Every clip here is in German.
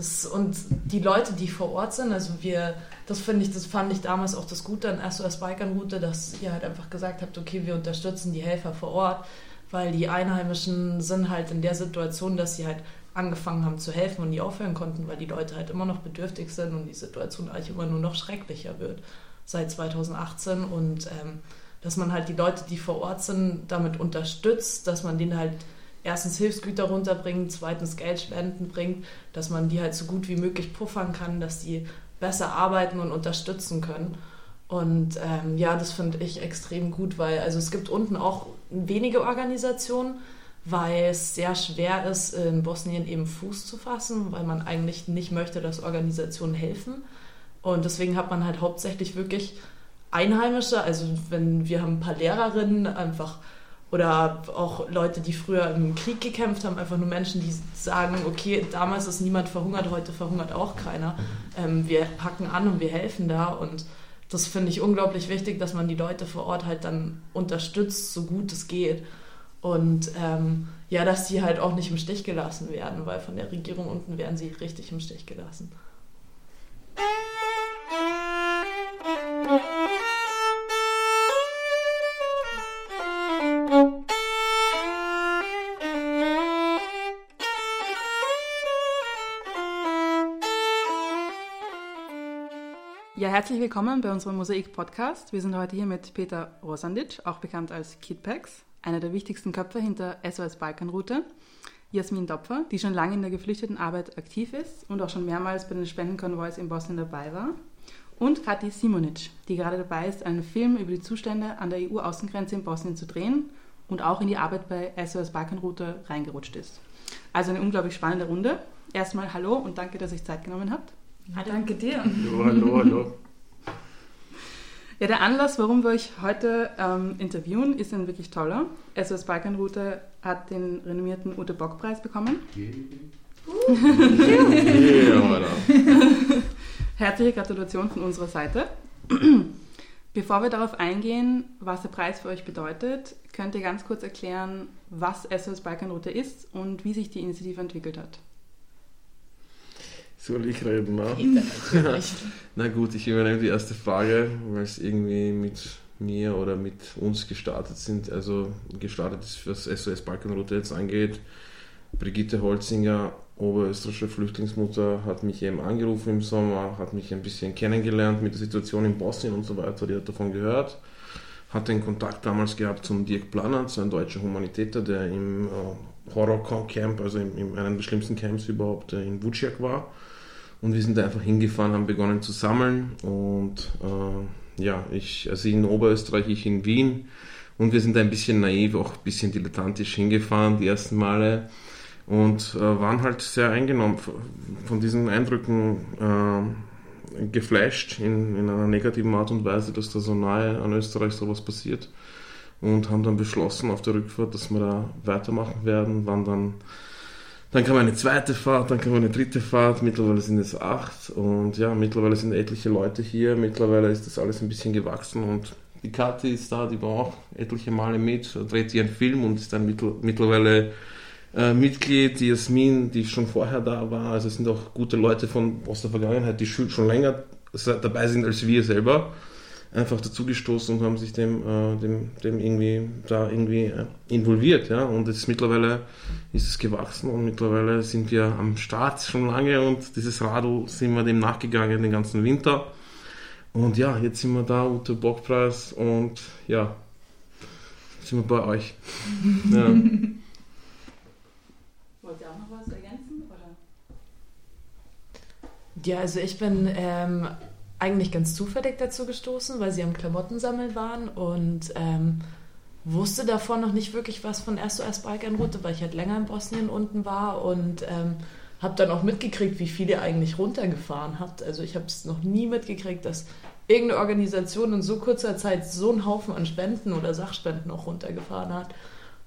Das, und die Leute, die vor Ort sind, also wir, das finde ich, das fand ich damals auch das Gute an SOS Bikern Route, dass ihr halt einfach gesagt habt, okay, wir unterstützen die Helfer vor Ort, weil die Einheimischen sind halt in der Situation, dass sie halt angefangen haben zu helfen und nie aufhören konnten, weil die Leute halt immer noch bedürftig sind und die Situation eigentlich immer nur noch schrecklicher wird seit 2018 und ähm, dass man halt die Leute, die vor Ort sind, damit unterstützt, dass man denen halt erstens Hilfsgüter runterbringt, zweitens Geldspenden bringt, dass man die halt so gut wie möglich puffern kann, dass die besser arbeiten und unterstützen können. Und ähm, ja, das finde ich extrem gut, weil also es gibt unten auch wenige Organisationen, weil es sehr schwer ist, in Bosnien eben Fuß zu fassen, weil man eigentlich nicht möchte, dass Organisationen helfen. Und deswegen hat man halt hauptsächlich wirklich Einheimische, also wenn wir haben ein paar Lehrerinnen einfach oder auch Leute, die früher im Krieg gekämpft haben, einfach nur Menschen, die sagen, okay, damals ist niemand verhungert, heute verhungert auch keiner. Ähm, wir packen an und wir helfen da und das finde ich unglaublich wichtig, dass man die Leute vor Ort halt dann unterstützt, so gut es geht. Und ähm, ja, dass die halt auch nicht im Stich gelassen werden, weil von der Regierung unten werden sie richtig im Stich gelassen. Ja, herzlich willkommen bei unserem Mosaik-Podcast. Wir sind heute hier mit Peter Rosandic, auch bekannt als Kidpax, einer der wichtigsten Köpfe hinter SOS Balkanroute. Jasmin Dopfer, die schon lange in der Geflüchtetenarbeit aktiv ist und auch schon mehrmals bei den Spendenkonvois in Bosnien dabei war. Und Kathi Simonic, die gerade dabei ist, einen Film über die Zustände an der EU-Außengrenze in Bosnien zu drehen und auch in die Arbeit bei SOS Balkanroute reingerutscht ist. Also eine unglaublich spannende Runde. Erstmal hallo und danke, dass ihr euch Zeit genommen habt. Ah, danke dir. Hallo, hallo, hallo. Ja, der Anlass, warum wir euch heute ähm, interviewen, ist ein wirklich toller. SOS Balkanroute hat den renommierten Ute Bock Preis bekommen. Yeah, Herzliche Gratulation von unserer Seite. Bevor wir darauf eingehen, was der Preis für euch bedeutet, könnt ihr ganz kurz erklären, was SOS Balkanroute ist und wie sich die Initiative entwickelt hat. Soll ich reden, ne? Na gut, ich übernehme die erste Frage, weil es irgendwie mit mir oder mit uns gestartet sind. Also gestartet ist, was SOS Balkanroute jetzt angeht. Brigitte Holzinger, oberösterreichische Flüchtlingsmutter, hat mich eben angerufen im Sommer, hat mich ein bisschen kennengelernt mit der Situation in Bosnien und so weiter. Die hat davon gehört. Hat den Kontakt damals gehabt zum Dirk Planert, so ein deutscher Humanitäter, der im äh, Horror-Camp, also in, in einem der schlimmsten Camps überhaupt, äh, in Vuciak war. Und wir sind da einfach hingefahren, haben begonnen zu sammeln. Und äh, ja, ich, also in Oberösterreich, ich in Wien. Und wir sind da ein bisschen naiv, auch ein bisschen dilettantisch hingefahren, die ersten Male. Und äh, waren halt sehr eingenommen von diesen Eindrücken, äh, geflasht in, in einer negativen Art und Weise, dass da so nahe an Österreich sowas passiert. Und haben dann beschlossen auf der Rückfahrt, dass wir da weitermachen werden, waren dann dann kam eine zweite Fahrt, dann kam eine dritte Fahrt, mittlerweile sind es acht. Und ja, mittlerweile sind etliche Leute hier, mittlerweile ist das alles ein bisschen gewachsen. Und die Kathi ist da, die war auch etliche Male mit, dreht einen Film und ist dann mittlerweile äh, Mitglied, die Jasmin, die schon vorher da war, also es sind auch gute Leute von, aus der Vergangenheit, die schon länger dabei sind als wir selber einfach dazugestoßen und haben sich dem, äh, dem, dem irgendwie da irgendwie äh, involviert. Ja? Und jetzt mittlerweile ist es gewachsen und mittlerweile sind wir am Start schon lange und dieses Radl sind wir dem nachgegangen den ganzen Winter. Und ja, jetzt sind wir da, Ute Bockpreis und ja, sind wir bei euch. ja. Wollt ihr auch noch was ergänzen? Oder? Ja, also ich bin ähm, eigentlich ganz zufällig dazu gestoßen, weil sie am Klamottensammeln waren und ähm, wusste davon noch nicht wirklich was von SOS Balkanroute, weil ich halt länger in Bosnien unten war und ähm, habe dann auch mitgekriegt, wie viel ihr eigentlich runtergefahren habt. Also ich habe es noch nie mitgekriegt, dass irgendeine Organisation in so kurzer Zeit so einen Haufen an Spenden oder Sachspenden auch runtergefahren hat.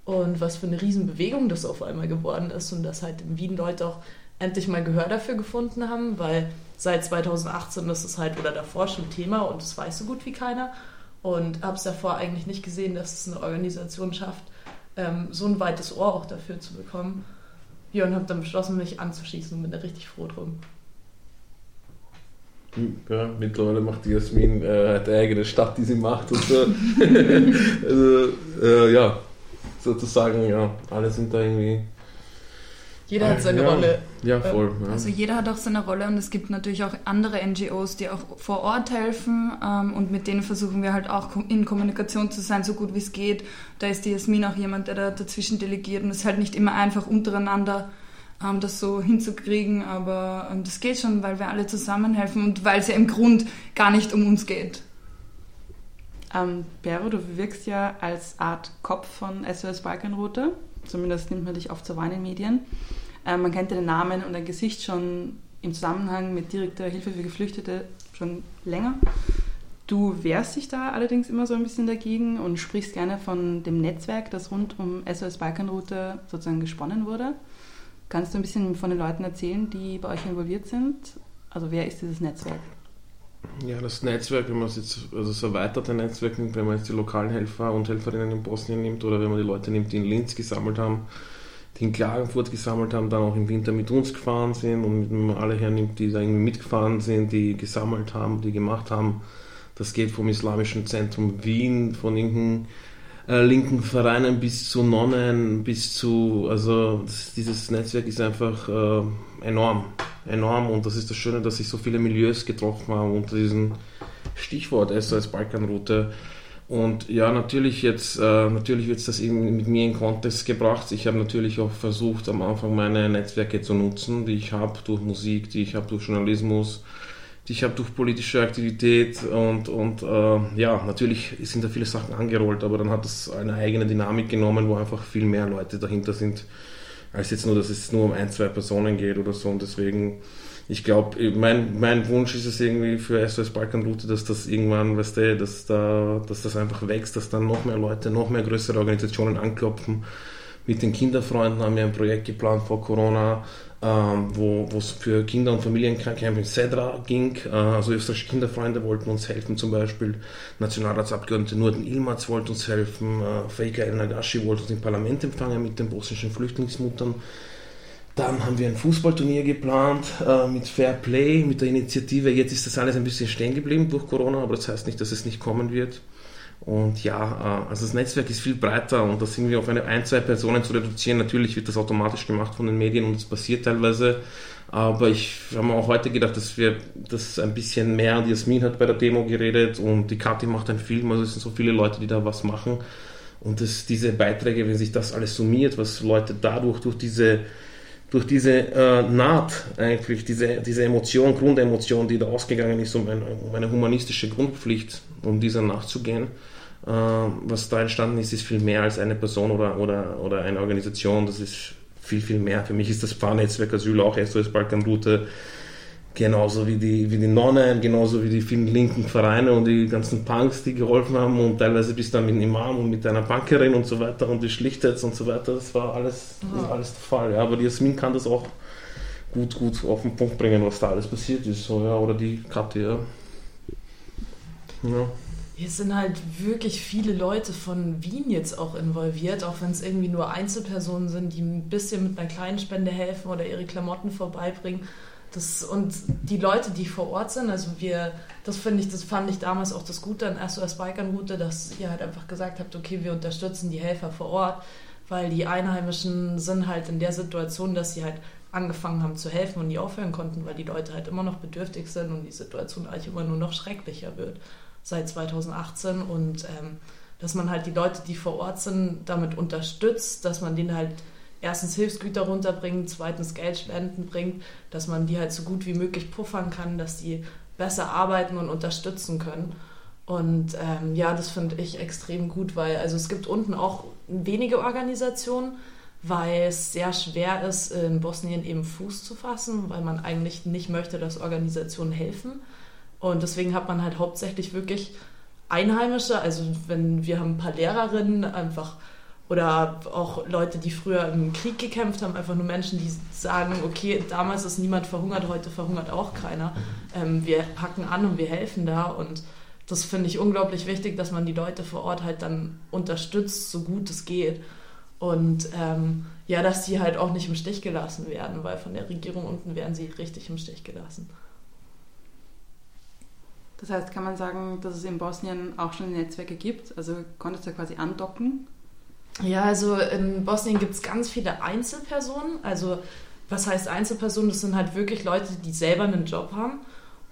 Und was für eine Riesenbewegung das auf einmal geworden ist und dass halt in Wien Leute auch endlich mal Gehör dafür gefunden haben, weil seit 2018 ist es halt oder davor schon Thema und das weiß so gut wie keiner. Und habe es davor eigentlich nicht gesehen, dass es eine Organisation schafft, ähm, so ein weites Ohr auch dafür zu bekommen. Ja, und habe dann beschlossen, mich anzuschließen und bin da richtig froh drum. Ja, mittlerweile macht die Jasmin äh, eine eigene Stadt, die sie macht und so. also, äh, ja, sozusagen, ja, alle sind da irgendwie. Jeder hat seine ja, Rolle. Ja, voll. Ja. Also jeder hat auch seine Rolle und es gibt natürlich auch andere NGOs, die auch vor Ort helfen ähm, und mit denen versuchen wir halt auch in Kommunikation zu sein, so gut wie es geht. Da ist die Jasmin auch jemand, der da dazwischen delegiert und es ist halt nicht immer einfach untereinander ähm, das so hinzukriegen, aber ähm, das geht schon, weil wir alle zusammenhelfen und weil es ja im Grund gar nicht um uns geht. Ähm, Bero, du wirkst ja als Art Kopf von SOS Balkanroute. Zumindest nimmt man dich oft zur Wahl in den Medien. Ähm, man kennt deinen Namen und dein Gesicht schon im Zusammenhang mit direkter Hilfe für Geflüchtete schon länger. Du wehrst dich da allerdings immer so ein bisschen dagegen und sprichst gerne von dem Netzwerk, das rund um SOS Balkanroute sozusagen gesponnen wurde. Kannst du ein bisschen von den Leuten erzählen, die bei euch involviert sind? Also wer ist dieses Netzwerk? Ja, das Netzwerk, wenn man es jetzt, also das erweiterte Netzwerk wenn man jetzt die lokalen Helfer und Helferinnen in Bosnien nimmt oder wenn man die Leute nimmt, die in Linz gesammelt haben, die in Klagenfurt gesammelt haben, dann auch im Winter mit uns gefahren sind und wenn man alle hernimmt, die da irgendwie mitgefahren sind, die gesammelt haben, die gemacht haben. Das geht vom Islamischen Zentrum Wien, von irgendeinem äh, linken Vereinen bis zu Nonnen, bis zu, also das, dieses Netzwerk ist einfach äh, enorm, enorm und das ist das Schöne, dass sich so viele Milieus getroffen haben unter diesem Stichwort SOS Balkanroute. Und ja, natürlich äh, natürlich wird das irgendwie mit mir in Kontext gebracht. Ich habe natürlich auch versucht, am Anfang meine Netzwerke zu nutzen, die ich habe durch Musik, die ich habe durch Journalismus, die ich habe durch politische Aktivität und, und äh, ja, natürlich sind da viele Sachen angerollt, aber dann hat es eine eigene Dynamik genommen, wo einfach viel mehr Leute dahinter sind, als jetzt nur, dass es nur um ein, zwei Personen geht oder so. Und deswegen, ich glaube, mein, mein Wunsch ist es irgendwie für SOS Balkanroute, dass das irgendwann, weißt du, dass, da, dass das einfach wächst, dass dann noch mehr Leute, noch mehr größere Organisationen anklopfen. Mit den Kinderfreunden haben wir ein Projekt geplant vor Corona, ähm, wo es für Kinder- und Familiencamp in Cedra ging. Äh, also österreichische Kinderfreunde wollten uns helfen, zum Beispiel Nationalratsabgeordnete Nurten Ilmaz wollte uns helfen, äh, Feika El Nagashi wollte uns im Parlament empfangen mit den bosnischen Flüchtlingsmuttern. Dann haben wir ein Fußballturnier geplant äh, mit Fair Play, mit der Initiative. Jetzt ist das alles ein bisschen stehen geblieben durch Corona, aber das heißt nicht, dass es nicht kommen wird. Und ja, äh, also das Netzwerk ist viel breiter und das irgendwie auf eine, ein, zwei Personen zu reduzieren, natürlich wird das automatisch gemacht von den Medien und es passiert teilweise. Aber ich habe mir auch heute gedacht, dass wir das ein bisschen mehr, die Jasmin hat bei der Demo geredet und die Kathi macht einen Film, also es sind so viele Leute, die da was machen. Und das, diese Beiträge, wenn sich das alles summiert, was Leute dadurch, durch diese, durch diese äh, Naht eigentlich, diese, diese Emotion, Grundemotion, die da ausgegangen ist, um, ein, um eine humanistische Grundpflicht, um dieser nachzugehen, äh, was da entstanden ist, ist viel mehr als eine Person oder, oder, oder eine Organisation. Das ist viel, viel mehr. Für mich ist das Pfarrnetzwerk Asyl auch SOS Balkanroute genauso wie die, wie die Nonnen, genauso wie die vielen linken Vereine und die ganzen Punks, die geholfen haben und teilweise bis dann mit einem Imam und mit einer Bankerin und so weiter und die Schlichtet und so weiter. Das war alles, das alles der Fall. Ja. Aber die Jasmin kann das auch gut, gut auf den Punkt bringen, was da alles passiert ist. So, ja. Oder die Kathi, ja. ja. Es sind halt wirklich viele Leute von Wien jetzt auch involviert, auch wenn es irgendwie nur Einzelpersonen sind, die ein bisschen mit einer kleinen Spende helfen oder ihre Klamotten vorbeibringen. Das, und die Leute, die vor Ort sind, also wir, das finde ich, das fand ich damals auch das Gute an SOS Bikern-Route, dass ihr halt einfach gesagt habt, okay, wir unterstützen die Helfer vor Ort, weil die Einheimischen sind halt in der Situation, dass sie halt angefangen haben zu helfen und nie aufhören konnten, weil die Leute halt immer noch bedürftig sind und die Situation eigentlich immer nur noch schrecklicher wird seit 2018 und ähm, dass man halt die Leute, die vor Ort sind, damit unterstützt, dass man denen halt erstens Hilfsgüter runterbringt, zweitens Geldspenden bringt, dass man die halt so gut wie möglich puffern kann, dass die besser arbeiten und unterstützen können. Und ähm, ja, das finde ich extrem gut, weil also es gibt unten auch wenige Organisationen, weil es sehr schwer ist, in Bosnien eben Fuß zu fassen, weil man eigentlich nicht möchte, dass Organisationen helfen. Und deswegen hat man halt hauptsächlich wirklich Einheimische, also wenn wir haben ein paar Lehrerinnen einfach oder auch Leute, die früher im Krieg gekämpft haben, einfach nur Menschen, die sagen, okay, damals ist niemand verhungert, heute verhungert auch keiner. Ähm, wir packen an und wir helfen da und das finde ich unglaublich wichtig, dass man die Leute vor Ort halt dann unterstützt, so gut es geht. Und ähm, ja, dass die halt auch nicht im Stich gelassen werden, weil von der Regierung unten werden sie richtig im Stich gelassen. Das heißt, kann man sagen, dass es in Bosnien auch schon Netzwerke gibt? Also konntest du quasi andocken? Ja, also in Bosnien gibt es ganz viele Einzelpersonen. Also was heißt Einzelpersonen? Das sind halt wirklich Leute, die selber einen Job haben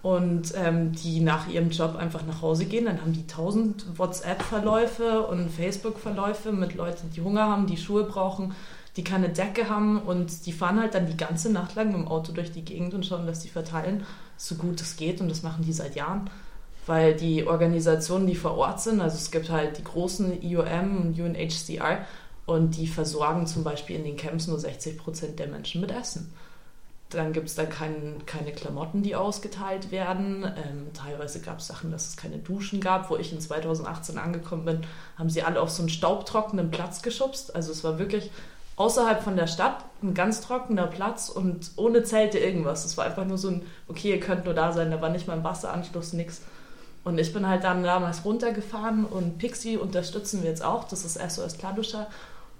und ähm, die nach ihrem Job einfach nach Hause gehen. Dann haben die tausend WhatsApp-Verläufe und Facebook-Verläufe mit Leuten, die Hunger haben, die Schuhe brauchen, die keine Decke haben und die fahren halt dann die ganze Nacht lang mit dem Auto durch die Gegend und schauen, dass die verteilen, so gut es geht. Und das machen die seit Jahren, weil die Organisationen, die vor Ort sind, also es gibt halt die großen IOM und UNHCR und die versorgen zum Beispiel in den Camps nur 60 Prozent der Menschen mit Essen. Dann gibt es da kein, keine Klamotten, die ausgeteilt werden. Ähm, teilweise gab es Sachen, dass es keine Duschen gab. Wo ich in 2018 angekommen bin, haben sie alle auf so einen staubtrockenen Platz geschubst. Also es war wirklich außerhalb von der Stadt ein ganz trockener Platz und ohne Zelte irgendwas. Es war einfach nur so ein, okay, ihr könnt nur da sein, da war nicht mal ein Wasseranschluss, nix. Und ich bin halt dann damals runtergefahren und Pixie unterstützen wir jetzt auch, das ist SOS Kladuscha.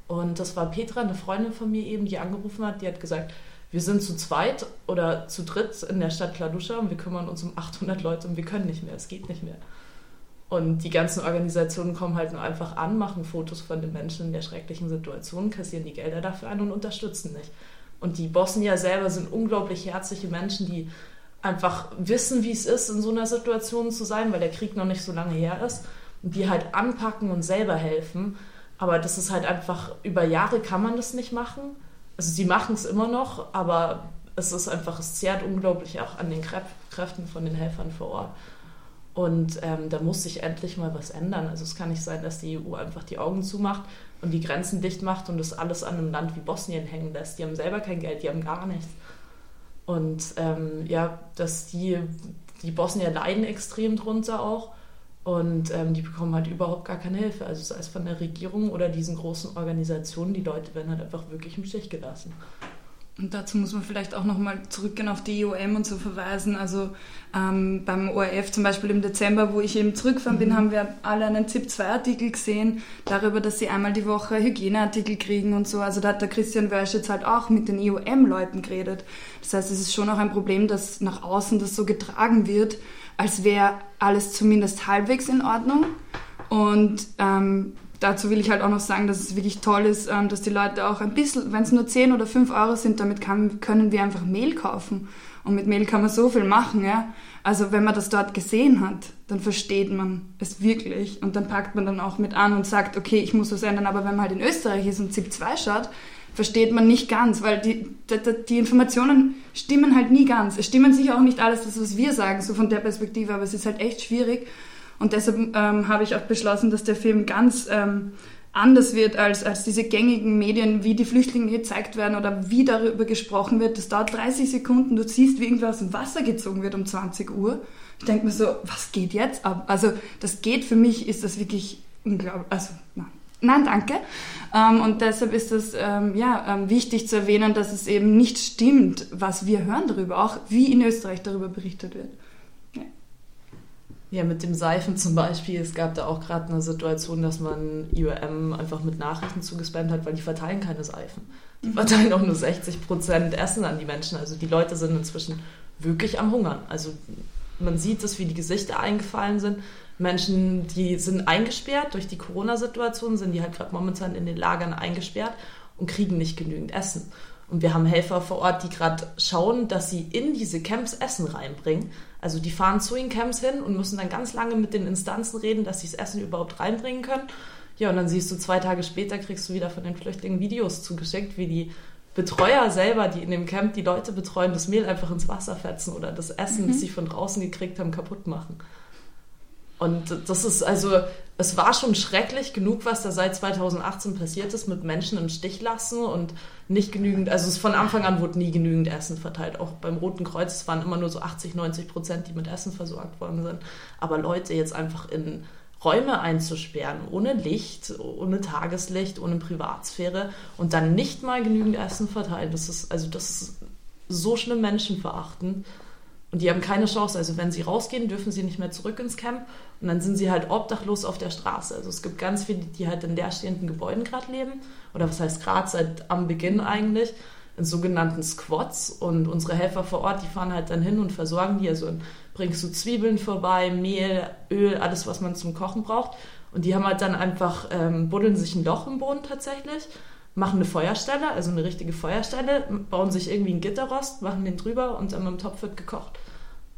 Und das war Petra, eine Freundin von mir eben, die angerufen hat, die hat gesagt, wir sind zu zweit oder zu dritt in der Stadt Kladuscha und wir kümmern uns um 800 Leute und wir können nicht mehr, es geht nicht mehr. Und die ganzen Organisationen kommen halt nur einfach an, machen Fotos von den Menschen in der schrecklichen Situation, kassieren die Gelder dafür ein und unterstützen nicht. Und die Bosnier selber sind unglaublich herzliche Menschen, die einfach wissen, wie es ist, in so einer Situation zu sein, weil der Krieg noch nicht so lange her ist. Und die halt anpacken und selber helfen. Aber das ist halt einfach, über Jahre kann man das nicht machen. Also sie machen es immer noch, aber es ist einfach, es zehrt unglaublich auch an den Kräften von den Helfern vor Ort. Und ähm, da muss sich endlich mal was ändern. Also es kann nicht sein, dass die EU einfach die Augen zumacht und die Grenzen dicht macht und das alles an einem Land wie Bosnien hängen lässt. Die haben selber kein Geld, die haben gar nichts. Und ähm, ja, dass die, die Bosnier leiden extrem drunter auch und ähm, die bekommen halt überhaupt gar keine Hilfe. Also sei es von der Regierung oder diesen großen Organisationen, die Leute werden halt einfach wirklich im Stich gelassen. Und dazu muss man vielleicht auch nochmal zurückgehen auf die IOM und so verweisen. Also ähm, beim ORF zum Beispiel im Dezember, wo ich eben zurückgefahren bin, mhm. haben wir alle einen ZIP-2-Artikel gesehen, darüber, dass sie einmal die Woche Hygieneartikel kriegen und so. Also da hat der Christian Wörsch jetzt halt auch mit den IOM-Leuten geredet. Das heißt, es ist schon auch ein Problem, dass nach außen das so getragen wird, als wäre alles zumindest halbwegs in Ordnung. Und ähm, dazu will ich halt auch noch sagen, dass es wirklich toll ist, ähm, dass die Leute auch ein bisschen, wenn es nur 10 oder 5 Euro sind, damit kann, können wir einfach Mehl kaufen. Und mit Mehl kann man so viel machen, ja. Also wenn man das dort gesehen hat, dann versteht man es wirklich. Und dann packt man dann auch mit an und sagt, okay, ich muss was ändern. Aber wenn man halt in Österreich ist und ZIP 2 schaut, versteht man nicht ganz, weil die, die, die, Informationen stimmen halt nie ganz. Es stimmen sicher auch nicht alles, das, was wir sagen, so von der Perspektive, aber es ist halt echt schwierig. Und deshalb ähm, habe ich auch beschlossen, dass der Film ganz ähm, anders wird als, als diese gängigen Medien, wie die Flüchtlinge gezeigt werden oder wie darüber gesprochen wird. Das dauert 30 Sekunden, du siehst, wie irgendwer aus dem Wasser gezogen wird um 20 Uhr. Ich denke mir so, was geht jetzt ab? Also das geht für mich, ist das wirklich unglaublich. Also, nein. Nein, danke. Ähm, und deshalb ist es ähm, ja, ähm, wichtig zu erwähnen, dass es eben nicht stimmt, was wir hören darüber, auch wie in Österreich darüber berichtet wird. Ja, mit dem Seifen zum Beispiel. Es gab da auch gerade eine Situation, dass man IOM einfach mit Nachrichten zugespammt hat, weil die verteilen keine Seifen. Die mhm. verteilen auch nur 60 Prozent Essen an die Menschen. Also die Leute sind inzwischen wirklich am Hungern. Also man sieht es, wie die Gesichter eingefallen sind. Menschen, die sind eingesperrt durch die Corona-Situation, sind die halt gerade momentan in den Lagern eingesperrt und kriegen nicht genügend Essen. Und wir haben Helfer vor Ort, die gerade schauen, dass sie in diese Camps Essen reinbringen. Also die fahren zu den Camps hin und müssen dann ganz lange mit den Instanzen reden, dass sie das Essen überhaupt reinbringen können. Ja, und dann siehst du zwei Tage später, kriegst du wieder von den Flüchtlingen Videos zugeschickt, wie die Betreuer selber, die in dem Camp die Leute betreuen, das Mehl einfach ins Wasser fetzen oder das Essen, mhm. das sie von draußen gekriegt haben, kaputt machen. Und das ist also, es war schon schrecklich genug, was da seit 2018 passiert ist, mit Menschen im Stich lassen und nicht genügend, also es von Anfang an wurde nie genügend Essen verteilt. Auch beim Roten Kreuz, es waren immer nur so 80, 90 Prozent, die mit Essen versorgt worden sind. Aber Leute jetzt einfach in Räume einzusperren, ohne Licht, ohne Tageslicht, ohne Privatsphäre und dann nicht mal genügend Essen verteilen, das ist, also das ist so schlimm menschenverachtend. Und die haben keine Chance. Also wenn sie rausgehen, dürfen sie nicht mehr zurück ins Camp. Und dann sind sie halt obdachlos auf der Straße. Also es gibt ganz viele, die halt in leerstehenden Gebäuden gerade leben. Oder was heißt gerade, seit am Beginn eigentlich. In sogenannten Squads. Und unsere Helfer vor Ort, die fahren halt dann hin und versorgen die. Also bringst du Zwiebeln vorbei, Mehl, Öl, alles, was man zum Kochen braucht. Und die haben halt dann einfach, ähm, buddeln sich ein Loch im Boden tatsächlich machen eine Feuerstelle, also eine richtige Feuerstelle, bauen sich irgendwie einen Gitterrost, machen den drüber und dann mit dem Topf wird gekocht.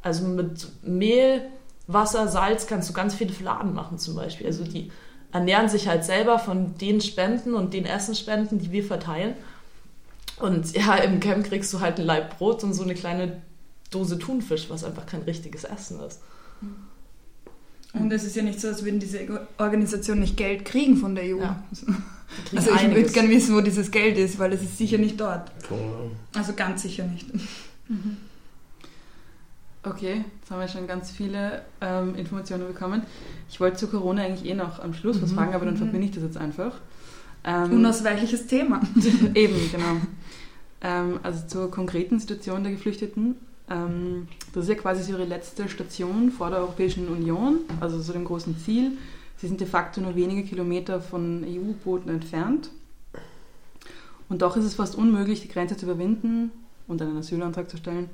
Also mit Mehl, Wasser, Salz kannst du ganz viele Fladen machen zum Beispiel. Also die ernähren sich halt selber von den Spenden und den Essensspenden, die wir verteilen. Und ja, im Camp kriegst du halt ein Laib Brot und so eine kleine Dose Thunfisch, was einfach kein richtiges Essen ist. Und es ist ja nicht so, als würden diese Organisationen nicht Geld kriegen von der EU. Ja. Also ich würde gerne wissen, wo dieses Geld ist, weil es ist sicher nicht dort. Also ganz sicher nicht. Mhm. Okay, jetzt haben wir schon ganz viele ähm, Informationen bekommen. Ich wollte zu Corona eigentlich eh noch am Schluss mhm. was fragen, aber dann mhm. verbinde ich das jetzt einfach. Ähm, Unausweichliches Thema. eben, genau. Ähm, also zur konkreten Situation der Geflüchteten. Ähm, das ist ja quasi ihre letzte Station vor der Europäischen Union, also so dem großen Ziel. Sie sind de facto nur wenige Kilometer von EU-Booten entfernt. Und doch ist es fast unmöglich, die Grenze zu überwinden und einen Asylantrag zu stellen.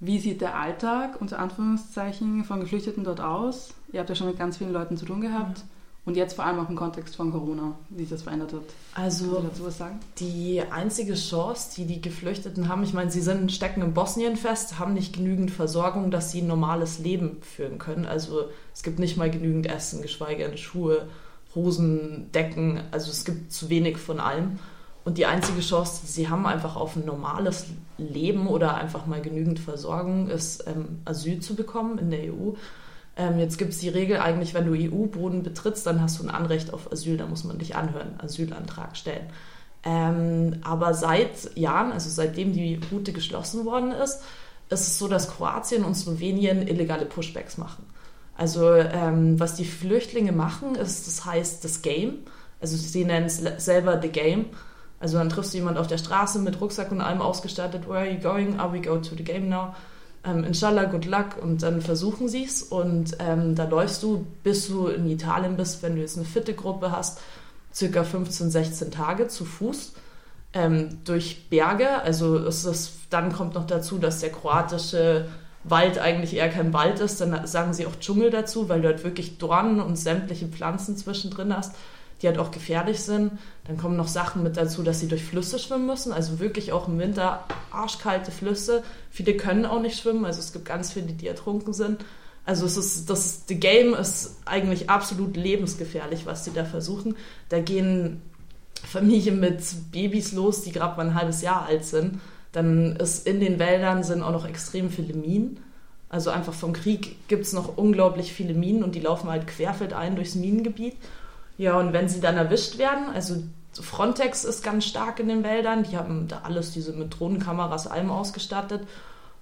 Wie sieht der Alltag unter Anführungszeichen von Geflüchteten dort aus? Ihr habt ja schon mit ganz vielen Leuten zu tun gehabt. Mhm. Und jetzt vor allem auch im Kontext von Corona, wie sich das verändert hat. Also dazu was sagen? die einzige Chance, die die Geflüchteten haben, ich meine, sie sind, stecken in Bosnien fest, haben nicht genügend Versorgung, dass sie ein normales Leben führen können. Also es gibt nicht mal genügend Essen, geschweige denn Schuhe, Hosen, Decken. Also es gibt zu wenig von allem. Und die einzige Chance, die sie haben, einfach auf ein normales Leben oder einfach mal genügend Versorgung, ist ähm, Asyl zu bekommen in der EU. Ähm, jetzt gibt es die Regel eigentlich, wenn du EU-Boden betrittst, dann hast du ein Anrecht auf Asyl, da muss man dich anhören, Asylantrag stellen. Ähm, aber seit Jahren, also seitdem die Route geschlossen worden ist, ist es so, dass Kroatien und Slowenien illegale Pushbacks machen. Also ähm, was die Flüchtlinge machen, ist, das heißt das Game. Also sie nennen es selber The Game. Also dann triffst du jemand auf der Straße mit Rucksack und allem ausgestattet. Where are you going? Are we go to the game now? ähm, inshallah, good luck und dann versuchen sie es und ähm, da läufst du, bis du in Italien bist, wenn du jetzt eine fitte Gruppe hast, circa 15, 16 Tage zu Fuß ähm, durch Berge. Also ist das, dann kommt noch dazu, dass der kroatische Wald eigentlich eher kein Wald ist, dann sagen sie auch Dschungel dazu, weil du halt wirklich Dornen und sämtliche Pflanzen zwischendrin hast die halt auch gefährlich sind. Dann kommen noch Sachen mit dazu, dass sie durch Flüsse schwimmen müssen, also wirklich auch im Winter arschkalte Flüsse. Viele können auch nicht schwimmen, also es gibt ganz viele, die ertrunken sind. Also es ist, das the Game ist eigentlich absolut lebensgefährlich, was sie da versuchen. Da gehen Familien mit Babys los, die gerade mal ein halbes Jahr alt sind. Dann ist in den Wäldern sind auch noch extrem viele Minen. Also einfach vom Krieg gibt es noch unglaublich viele Minen und die laufen halt querfeldein durchs Minengebiet. Ja, und wenn sie dann erwischt werden, also Frontex ist ganz stark in den Wäldern, die haben da alles, diese mit Drohnenkameras, allem ausgestattet.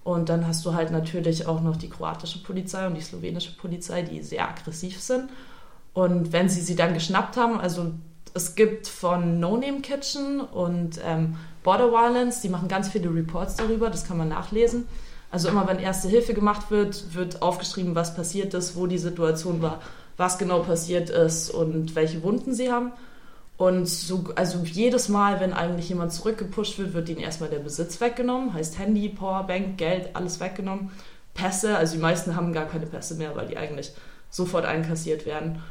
Und dann hast du halt natürlich auch noch die kroatische Polizei und die slowenische Polizei, die sehr aggressiv sind. Und wenn sie sie dann geschnappt haben, also es gibt von No Name Kitchen und ähm, Border Violence, die machen ganz viele Reports darüber, das kann man nachlesen. Also immer wenn erste Hilfe gemacht wird, wird aufgeschrieben, was passiert ist, wo die Situation war was genau passiert ist und welche Wunden sie haben. Und so, also jedes Mal, wenn eigentlich jemand zurückgepusht wird, wird ihnen erstmal der Besitz weggenommen. Heißt Handy, Powerbank, Geld, alles weggenommen. Pässe, also die meisten haben gar keine Pässe mehr, weil die eigentlich sofort einkassiert werden.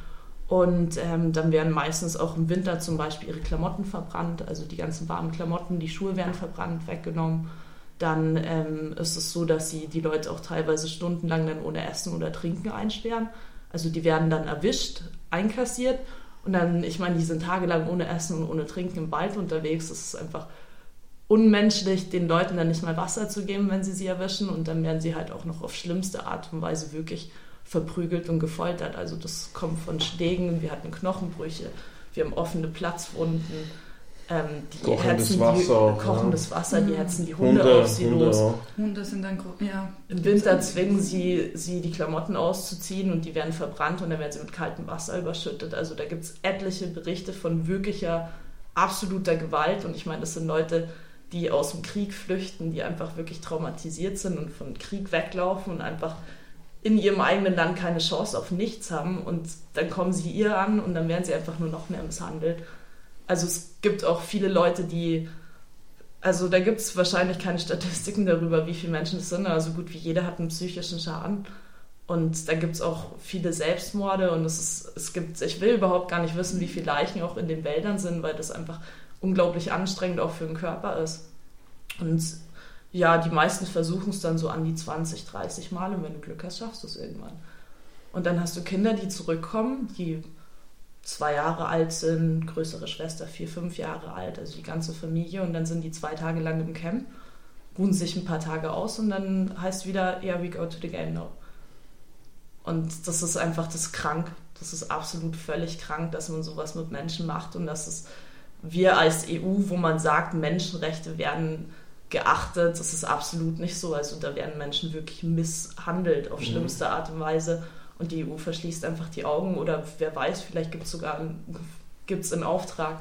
Und ähm, dann werden meistens auch im Winter zum Beispiel ihre Klamotten verbrannt, also die ganzen warmen Klamotten, die Schuhe werden verbrannt, weggenommen. Dann ähm, ist es so, dass sie die Leute auch teilweise stundenlang dann ohne Essen oder Trinken einsperren. Also die werden dann erwischt, einkassiert und dann, ich meine, die sind tagelang ohne Essen und ohne Trinken im Wald unterwegs. Es ist einfach unmenschlich, den Leuten dann nicht mal Wasser zu geben, wenn sie sie erwischen. Und dann werden sie halt auch noch auf schlimmste Art und Weise wirklich verprügelt und gefoltert. Also das kommt von Schlägen, wir hatten Knochenbrüche, wir haben offene Platzwunden ähm, die kochendes hetzen Wasser. Die, kochendes Wasser, die hetzen die Hunde, Hunde auf sie Hunde, los. Ja. Hunde sind dann, ja. Im Winter zwingen sie, sie die Klamotten auszuziehen und die werden verbrannt und dann werden sie mit kaltem Wasser überschüttet. Also da gibt es etliche Berichte von wirklicher, absoluter Gewalt und ich meine, das sind Leute, die aus dem Krieg flüchten, die einfach wirklich traumatisiert sind und von Krieg weglaufen und einfach in ihrem eigenen Land keine Chance auf nichts haben und dann kommen sie ihr an und dann werden sie einfach nur noch mehr misshandelt. Also es gibt auch viele Leute, die, also da gibt es wahrscheinlich keine Statistiken darüber, wie viele Menschen es sind, aber so gut wie jeder hat einen psychischen Schaden. Und da gibt es auch viele Selbstmorde und es, ist, es gibt, ich will überhaupt gar nicht wissen, wie viele Leichen auch in den Wäldern sind, weil das einfach unglaublich anstrengend auch für den Körper ist. Und ja, die meisten versuchen es dann so an die 20, 30 Mal und wenn du Glück hast, schaffst du es irgendwann. Und dann hast du Kinder, die zurückkommen, die zwei Jahre alt sind, größere Schwester vier, fünf Jahre alt, also die ganze Familie und dann sind die zwei Tage lang im Camp, ruhen sich ein paar Tage aus und dann heißt wieder, yeah, we go to the game now. Und das ist einfach das krank. Das ist absolut völlig krank, dass man sowas mit Menschen macht und dass es wir als EU, wo man sagt, Menschenrechte werden geachtet, das ist absolut nicht so. Also da werden Menschen wirklich misshandelt auf mhm. schlimmste Art und Weise und die EU verschließt einfach die Augen oder wer weiß, vielleicht gibt es sogar gibt's einen Auftrag.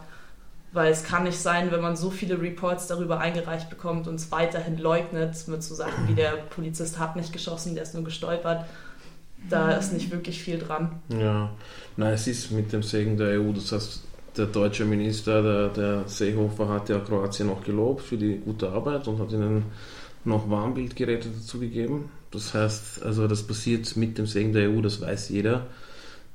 Weil es kann nicht sein, wenn man so viele Reports darüber eingereicht bekommt und es weiterhin leugnet, mit so Sachen wie der Polizist hat nicht geschossen, der ist nur gestolpert. Da ist nicht wirklich viel dran. Ja, nein, es ist mit dem Segen der EU, das heißt, der deutsche Minister, der, der Seehofer, hat ja Kroatien auch gelobt für die gute Arbeit und hat ihnen noch Warmbildgeräte dazu gegeben. Das heißt, also das passiert mit dem Segen der EU, das weiß jeder.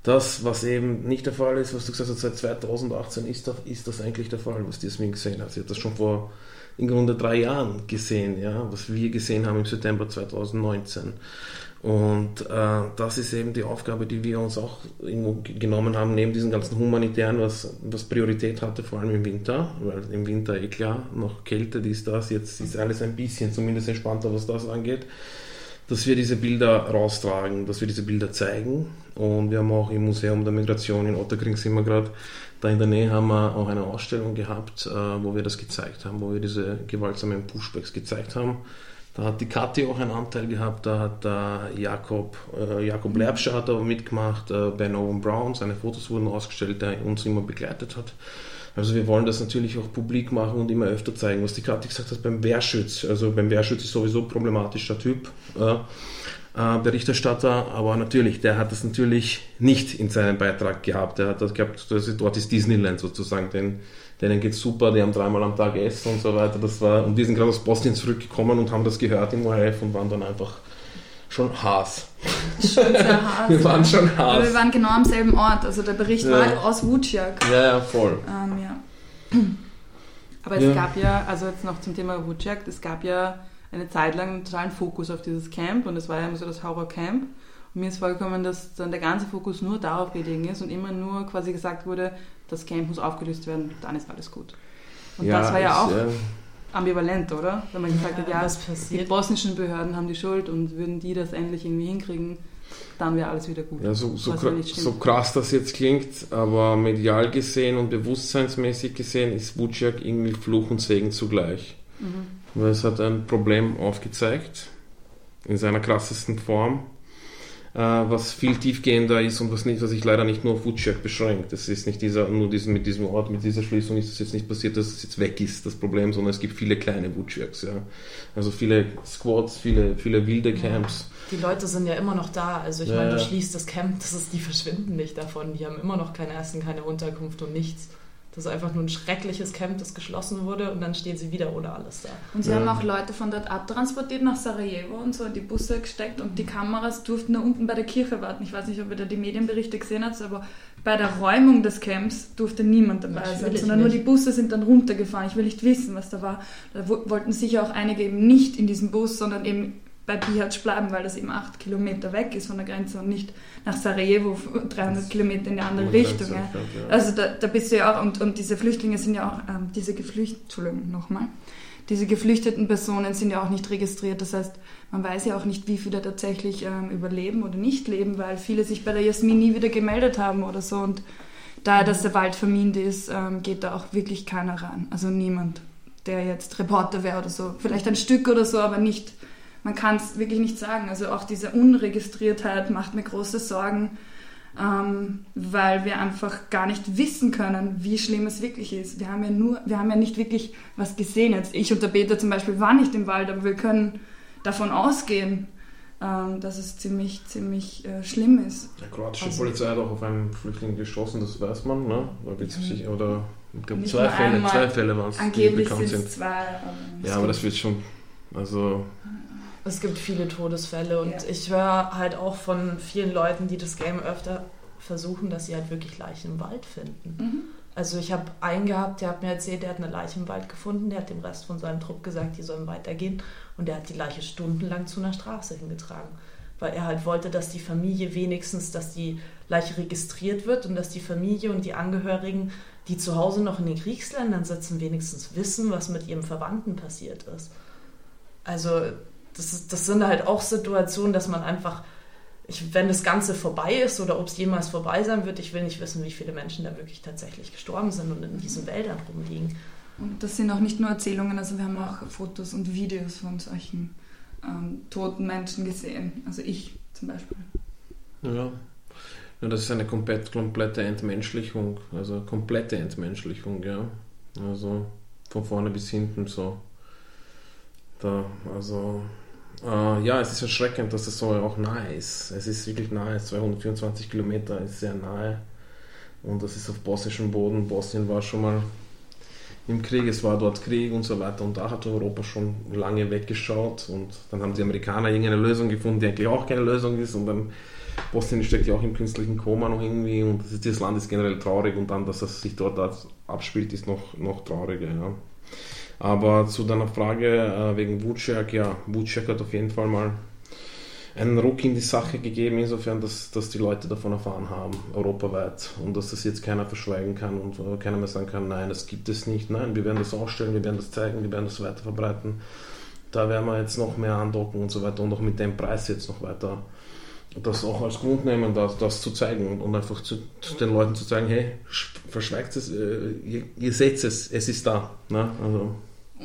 Das, was eben nicht der Fall ist, was du gesagt hast, seit 2018 ist, ist das eigentlich der Fall, was Jasmin gesehen hat. Sie hat das schon vor im Grunde drei Jahren gesehen, ja, was wir gesehen haben im September 2019. Und äh, das ist eben die Aufgabe, die wir uns auch irgendwo genommen haben, neben diesen ganzen humanitären, was, was Priorität hatte, vor allem im Winter, weil im Winter eh klar, noch Kälte, dies, das, jetzt ist alles ein bisschen zumindest entspannter, was das angeht, dass wir diese Bilder raustragen, dass wir diese Bilder zeigen. Und wir haben auch im Museum der Migration in Otterkring sind wir gerade, da in der Nähe haben wir auch eine Ausstellung gehabt, äh, wo wir das gezeigt haben, wo wir diese gewaltsamen Pushbacks gezeigt haben da hat die Kathi auch einen Anteil gehabt, da hat äh, Jakob, äh, Jakob Lerbscher hat aber mitgemacht, äh, Ben Owen Brown, seine Fotos wurden ausgestellt, der uns immer begleitet hat. Also wir wollen das natürlich auch publik machen und immer öfter zeigen, was die Kathi gesagt hat beim Wehrschütz. Also beim Wehrschütz ist sowieso problematischer Typ, äh, äh, Berichterstatter, aber natürlich, der hat das natürlich nicht in seinem Beitrag gehabt. Der hat das gehabt, also dort ist Disneyland sozusagen, den denen geht's super, die haben dreimal am Tag Essen und so weiter. Das war, und die sind gerade aus Bosnien zurückgekommen und haben das gehört im ORF und waren dann einfach schon Haas. Schon sehr Haas. wir waren schon Haas. Aber wir waren genau am selben Ort. Also der Bericht ja. war aus Wuciak. Ja, ja, voll. Ähm, ja. Aber es ja. gab ja, also jetzt noch zum Thema Wuciak, es gab ja eine Zeit lang einen totalen Fokus auf dieses Camp und es war ja immer so das Horror-Camp. Und mir ist vorgekommen, dass dann der ganze Fokus nur darauf gelegen ist und immer nur quasi gesagt wurde, das Camp muss aufgelöst werden, dann ist alles gut. Und ja, das war ja auch äh, ambivalent, oder? Wenn man gesagt ja, hat, ja, die bosnischen Behörden haben die Schuld und würden die das endlich irgendwie hinkriegen, dann wäre alles wieder gut. Ja, so, so, so, krass das jetzt klingt, aber medial gesehen und bewusstseinsmäßig gesehen ist Vucic irgendwie Fluch und Segen zugleich. Mhm. Weil es hat ein Problem aufgezeigt, in seiner krassesten Form was viel tiefgehender ist und was, nicht, was sich leider nicht nur auf Woodchuck beschränkt. Das ist nicht dieser, nur diesen, mit diesem Ort, mit dieser Schließung ist es jetzt nicht passiert, dass es jetzt weg ist, das Problem, sondern es gibt viele kleine Woodchucks. Ja. Also viele Squads, viele, viele wilde Camps. Die Leute sind ja immer noch da. Also ich ja, meine, du schließt das Camp, das ist, die verschwinden nicht davon. Die haben immer noch kein Essen, keine Unterkunft und nichts. Das ist einfach nur ein schreckliches Camp, das geschlossen wurde und dann stehen sie wieder ohne alles da. Und sie ja. haben auch Leute von dort abtransportiert nach Sarajevo und so in die Busse gesteckt und die Kameras durften da unten bei der Kirche warten. Ich weiß nicht, ob ihr da die Medienberichte gesehen habt, aber bei der Räumung des Camps durfte niemand dabei Natürlich sein, sondern nicht. nur die Busse sind dann runtergefahren. Ich will nicht wissen, was da war. Da wollten sicher auch einige eben nicht in diesem Bus, sondern eben bei Bihac bleiben, weil das eben acht Kilometer weg ist von der Grenze und nicht nach Sarajevo 300 Kilometer in die andere Richtung. Ja. Also da, da, bist du ja auch, und, und diese Flüchtlinge sind ja auch, ähm, diese Geflüchteten, Entschuldigung, nochmal, diese geflüchteten Personen sind ja auch nicht registriert. Das heißt, man weiß ja auch nicht, wie viele tatsächlich ähm, überleben oder nicht leben, weil viele sich bei der Jasmin nie wieder gemeldet haben oder so. Und da dass der Wald vermint ist, ähm, geht da auch wirklich keiner ran. Also niemand, der jetzt Reporter wäre oder so. Vielleicht ein Stück oder so, aber nicht man kann es wirklich nicht sagen. Also auch diese Unregistriertheit macht mir große Sorgen. ähm, weil wir einfach gar nicht wissen können, wie schlimm es wirklich ist. Wir haben ja nur, wir haben ja nicht wirklich was gesehen. Jetzt ich und der Peter zum Beispiel waren nicht im Wald, aber wir können davon ausgehen, ähm, dass es ziemlich, ziemlich äh, schlimm ist. Die kroatische also, Polizei hat auch auf einen Flüchtling geschossen, das weiß man, ne? Oder, oder ich glaube, zwei Fälle, zwei Fälle waren es, bekannt sind. Zwei, aber ja, aber das wird schon, also... Es gibt viele Todesfälle und ja. ich höre halt auch von vielen Leuten, die das Game öfter versuchen, dass sie halt wirklich Leichen im Wald finden. Mhm. Also ich habe einen gehabt, der hat mir erzählt, der hat eine Leiche im Wald gefunden, der hat dem Rest von seinem Trupp gesagt, die sollen weitergehen und der hat die Leiche stundenlang zu einer Straße hingetragen, weil er halt wollte, dass die Familie wenigstens, dass die Leiche registriert wird und dass die Familie und die Angehörigen, die zu Hause noch in den Kriegsländern sitzen, wenigstens wissen, was mit ihrem Verwandten passiert ist. Also das, ist, das sind halt auch Situationen, dass man einfach ich, wenn das Ganze vorbei ist oder ob es jemals vorbei sein wird, ich will nicht wissen, wie viele Menschen da wirklich tatsächlich gestorben sind und in diesen Wäldern rumliegen. Und das sind auch nicht nur Erzählungen, also wir haben auch Fotos und Videos von solchen ähm, toten Menschen gesehen. Also ich zum Beispiel. Ja. ja, das ist eine komplett, komplette Entmenschlichung, also komplette Entmenschlichung, ja. Also von vorne bis hinten so. Da, also Uh, ja, es ist erschreckend, dass es so auch nahe ist. Es ist wirklich nahe, 224 Kilometer ist sehr nahe. Und das ist auf bosnischem Boden. Bosnien war schon mal im Krieg, es war dort Krieg und so weiter. Und da hat Europa schon lange weggeschaut. Und dann haben die Amerikaner irgendeine Lösung gefunden, die eigentlich auch keine Lösung ist. Und dann Bosnien steckt ja auch im künstlichen Koma noch irgendwie. Und das, ist, das Land ist generell traurig. Und dann, dass das sich dort abspielt, ist noch, noch trauriger. Ja. Aber zu deiner Frage äh, wegen Vucic, ja, Vucic hat auf jeden Fall mal einen Ruck in die Sache gegeben, insofern, dass, dass die Leute davon erfahren haben, europaweit. Und dass das jetzt keiner verschweigen kann und äh, keiner mehr sagen kann, nein, das gibt es nicht. Nein, wir werden das ausstellen, wir werden das zeigen, wir werden das weiter verbreiten. Da werden wir jetzt noch mehr andocken und so weiter und auch mit dem Preis jetzt noch weiter das auch als Grund nehmen, das, das zu zeigen und einfach zu, zu den Leuten zu sagen, hey, verschweigt es, äh, ihr, ihr seht es, es ist da. Ne? Also.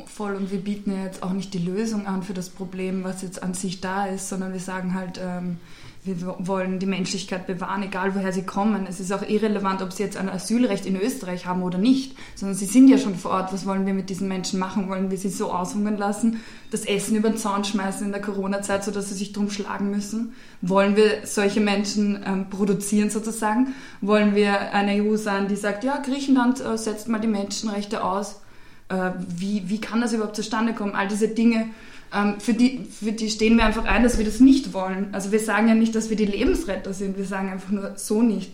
Voll, und wir bieten ja jetzt auch nicht die Lösung an für das Problem, was jetzt an sich da ist, sondern wir sagen halt, ähm, wir wollen die Menschlichkeit bewahren, egal woher sie kommen. Es ist auch irrelevant, ob sie jetzt ein Asylrecht in Österreich haben oder nicht, sondern sie sind ja schon vor Ort. Was wollen wir mit diesen Menschen machen? Wollen wir sie so aushungern lassen, das Essen über den Zaun schmeißen in der Corona-Zeit, sodass sie sich drum schlagen müssen? Wollen wir solche Menschen ähm, produzieren sozusagen? Wollen wir eine EU sein, die sagt, ja, Griechenland äh, setzt mal die Menschenrechte aus? Äh, wie, wie kann das überhaupt zustande kommen? All diese Dinge, ähm, für, die, für die stehen wir einfach ein, dass wir das nicht wollen. Also wir sagen ja nicht, dass wir die Lebensretter sind, wir sagen einfach nur so nicht.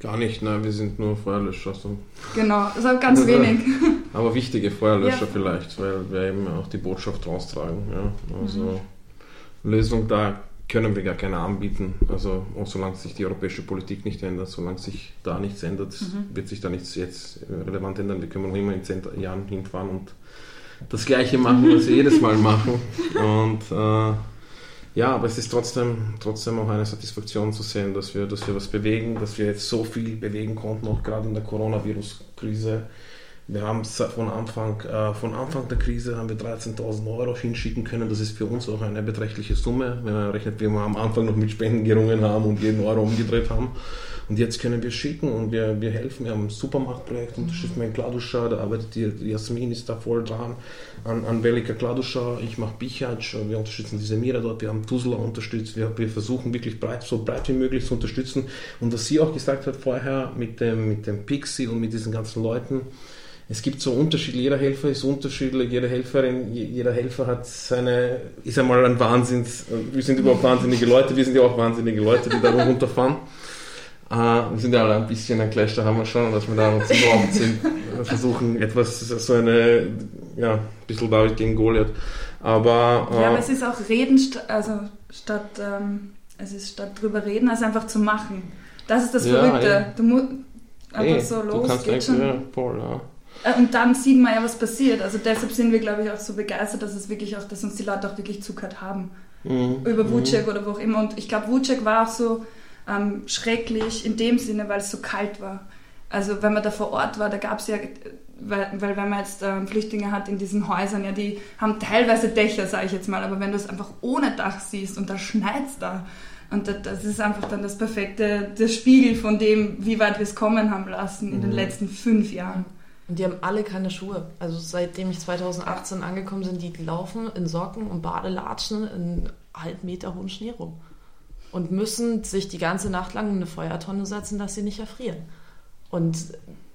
Gar nicht, nein, wir sind nur Feuerlöscher. So. Genau, ist ganz wenig. Aber wichtige Feuerlöscher ja. vielleicht, weil wir eben auch die Botschaft raustragen. Ja. Also mhm. Lösung da können wir gar keine anbieten. Also solange sich die europäische Politik nicht ändert, solange sich da nichts ändert, mhm. wird sich da nichts jetzt relevant ändern. Wir können noch immer in zehn Jahren hinfahren und das Gleiche machen, was wir jedes Mal machen. Und äh, ja, aber es ist trotzdem, trotzdem auch eine Satisfaktion zu sehen, dass wir, dass wir was bewegen, dass wir jetzt so viel bewegen konnten, auch gerade in der Coronavirus-Krise. Wir haben von Anfang, äh, von Anfang der Krise haben wir 13.000 Euro hinschicken können. Das ist für uns auch eine beträchtliche Summe, wenn man rechnet, wie wir am Anfang noch mit Spenden gerungen haben und jeden Euro umgedreht haben. Und jetzt können wir schicken und wir, wir helfen. Wir haben ein Supermarktprojekt unterstützt mit Kladuscha, da arbeitet die Jasmin, ist da voll dran. An, an Velika Kladuscha, ich mache Bichac, wir unterstützen diese Mira dort, wir haben Tuzla unterstützt, wir, wir versuchen wirklich breit, so breit wie möglich zu unterstützen. Und was sie auch gesagt hat vorher mit dem, mit dem Pixie und mit diesen ganzen Leuten, es gibt so Unterschied, jeder Helfer ist unterschiedlich, jede Helferin, jeder Helfer hat seine, ist einmal ein Wahnsinns, wir sind überhaupt wahnsinnige Leute, wir sind ja auch wahnsinnige Leute, die da runterfahren. Uh, wir sind ja alle ein bisschen ein Clash, da haben wir schon, dass wir da uns überhaupt sind, versuchen etwas, so eine, ja, ein bisschen David gegen Goliath. Aber, uh, ja, aber es ist auch reden, also statt, ähm, es ist statt drüber reden, als einfach zu machen. Das ist das ja, Verrückte. Ja. Du musst einfach ey, so los, du kannst geht schon. Ja, voll, ja. Äh, und dann sieht man ja, was passiert. Also deshalb sind wir, glaube ich, auch so begeistert, dass es wirklich auch, dass uns die Leute auch wirklich zugehört haben. Mhm. Über Vucek mhm. oder wo auch immer. Und ich glaube, Vucek war auch so, ähm, schrecklich in dem Sinne, weil es so kalt war. Also wenn man da vor Ort war, da gab es ja, weil, weil wenn man jetzt ähm, Flüchtlinge hat in diesen Häusern, ja, die haben teilweise Dächer, sage ich jetzt mal, aber wenn du es einfach ohne Dach siehst und da schneit da, Und das ist einfach dann das perfekte, das Spiegel von dem, wie weit wir es kommen haben lassen in den mhm. letzten fünf Jahren. Und die haben alle keine Schuhe. Also seitdem ich 2018 angekommen bin, die laufen in Socken und Badelatschen in halb Meter hohen Schnee rum. Und müssen sich die ganze Nacht lang in eine Feuertonne setzen, dass sie nicht erfrieren. Und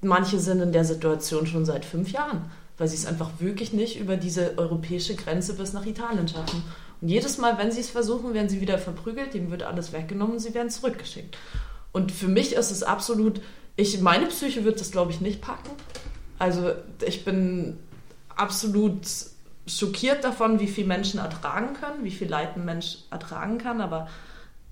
manche sind in der Situation schon seit fünf Jahren, weil sie es einfach wirklich nicht über diese europäische Grenze bis nach Italien schaffen. Und jedes Mal, wenn sie es versuchen, werden sie wieder verprügelt, dem wird alles weggenommen sie werden zurückgeschickt. Und für mich ist es absolut, ich, meine Psyche wird das, glaube ich, nicht packen. Also ich bin absolut schockiert davon, wie viel Menschen ertragen können, wie viel Leid ein Mensch ertragen kann, aber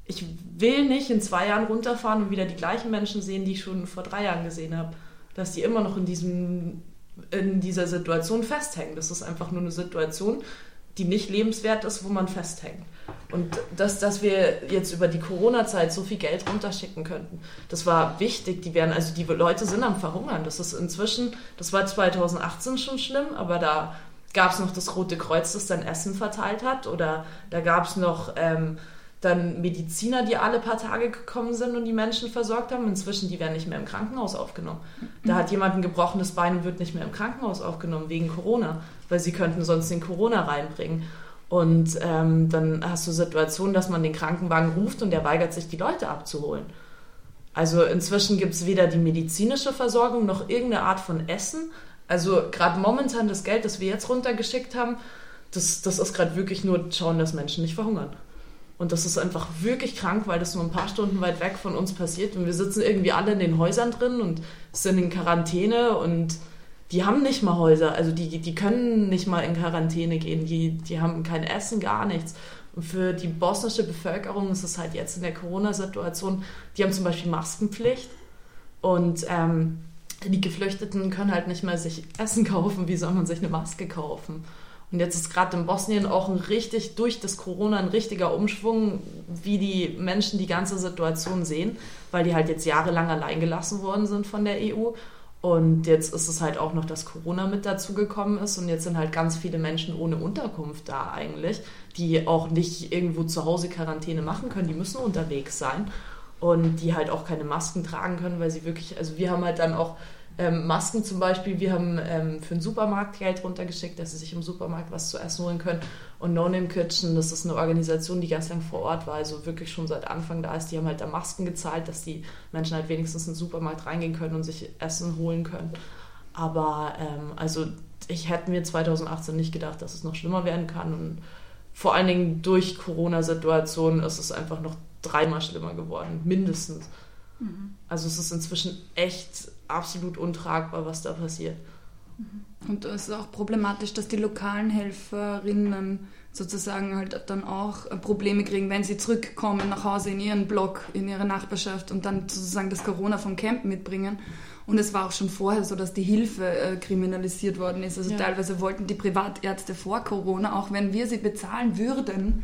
ich will nicht in zwei Jahren runterfahren und wieder die gleichen Menschen sehen, die ich schon vor drei Jahren gesehen habe. Dass die immer noch in, diesem, in dieser Situation festhängen. Das ist einfach nur eine Situation, die nicht lebenswert ist, wo man festhängt. Und dass, dass wir jetzt über die Corona-Zeit so viel Geld runterschicken könnten, das war wichtig. Die werden, also die Leute sind am Verhungern. Das ist inzwischen, das war 2018 schon schlimm, aber da gab es noch das Rote Kreuz, das dann Essen verteilt hat. Oder da gab es noch ähm, dann Mediziner, die alle paar Tage gekommen sind und die Menschen versorgt haben. Inzwischen, die werden nicht mehr im Krankenhaus aufgenommen. Da hat jemand ein gebrochenes Bein und wird nicht mehr im Krankenhaus aufgenommen wegen Corona, weil sie könnten sonst den Corona reinbringen. Und ähm, dann hast du Situationen, dass man den Krankenwagen ruft und der weigert sich, die Leute abzuholen. Also inzwischen gibt es weder die medizinische Versorgung noch irgendeine Art von Essen. Also gerade momentan das Geld, das wir jetzt runtergeschickt haben, das, das ist gerade wirklich nur schauen, dass Menschen nicht verhungern. Und das ist einfach wirklich krank, weil das nur ein paar Stunden weit weg von uns passiert. Und wir sitzen irgendwie alle in den Häusern drin und sind in Quarantäne und die haben nicht mal Häuser. Also die, die können nicht mal in Quarantäne gehen. Die, die haben kein Essen, gar nichts. Und für die bosnische Bevölkerung ist es halt jetzt in der Corona-Situation, die haben zum Beispiel Maskenpflicht. Und ähm, die Geflüchteten können halt nicht mehr sich Essen kaufen. Wie soll man sich eine Maske kaufen? Und jetzt ist gerade in Bosnien auch ein richtig, durch das Corona ein richtiger Umschwung, wie die Menschen die ganze Situation sehen, weil die halt jetzt jahrelang allein gelassen worden sind von der EU. Und jetzt ist es halt auch noch, dass Corona mit dazugekommen ist. Und jetzt sind halt ganz viele Menschen ohne Unterkunft da eigentlich, die auch nicht irgendwo zu Hause Quarantäne machen können. Die müssen unterwegs sein. Und die halt auch keine Masken tragen können, weil sie wirklich, also wir haben halt dann auch ähm, Masken zum Beispiel, wir haben ähm, für den Supermarkt Geld runtergeschickt, dass sie sich im Supermarkt was zu essen holen können. Und No Name Kitchen, das ist eine Organisation, die ganz lang vor Ort war, also wirklich schon seit Anfang da ist. Die haben halt da Masken gezahlt, dass die Menschen halt wenigstens in den Supermarkt reingehen können und sich Essen holen können. Aber ähm, also ich hätte mir 2018 nicht gedacht, dass es noch schlimmer werden kann. Und vor allen Dingen durch Corona-Situationen ist es einfach noch dreimal schlimmer geworden, mindestens. Mhm. Also es ist inzwischen echt absolut untragbar, was da passiert. Mhm. Und es ist auch problematisch, dass die lokalen Helferinnen sozusagen halt dann auch äh, Probleme kriegen, wenn sie zurückkommen nach Hause in ihren Block, in ihre Nachbarschaft und dann sozusagen das Corona vom Camp mitbringen. Und es war auch schon vorher so, dass die Hilfe äh, kriminalisiert worden ist. Also ja. teilweise wollten die Privatärzte vor Corona, auch wenn wir sie bezahlen würden,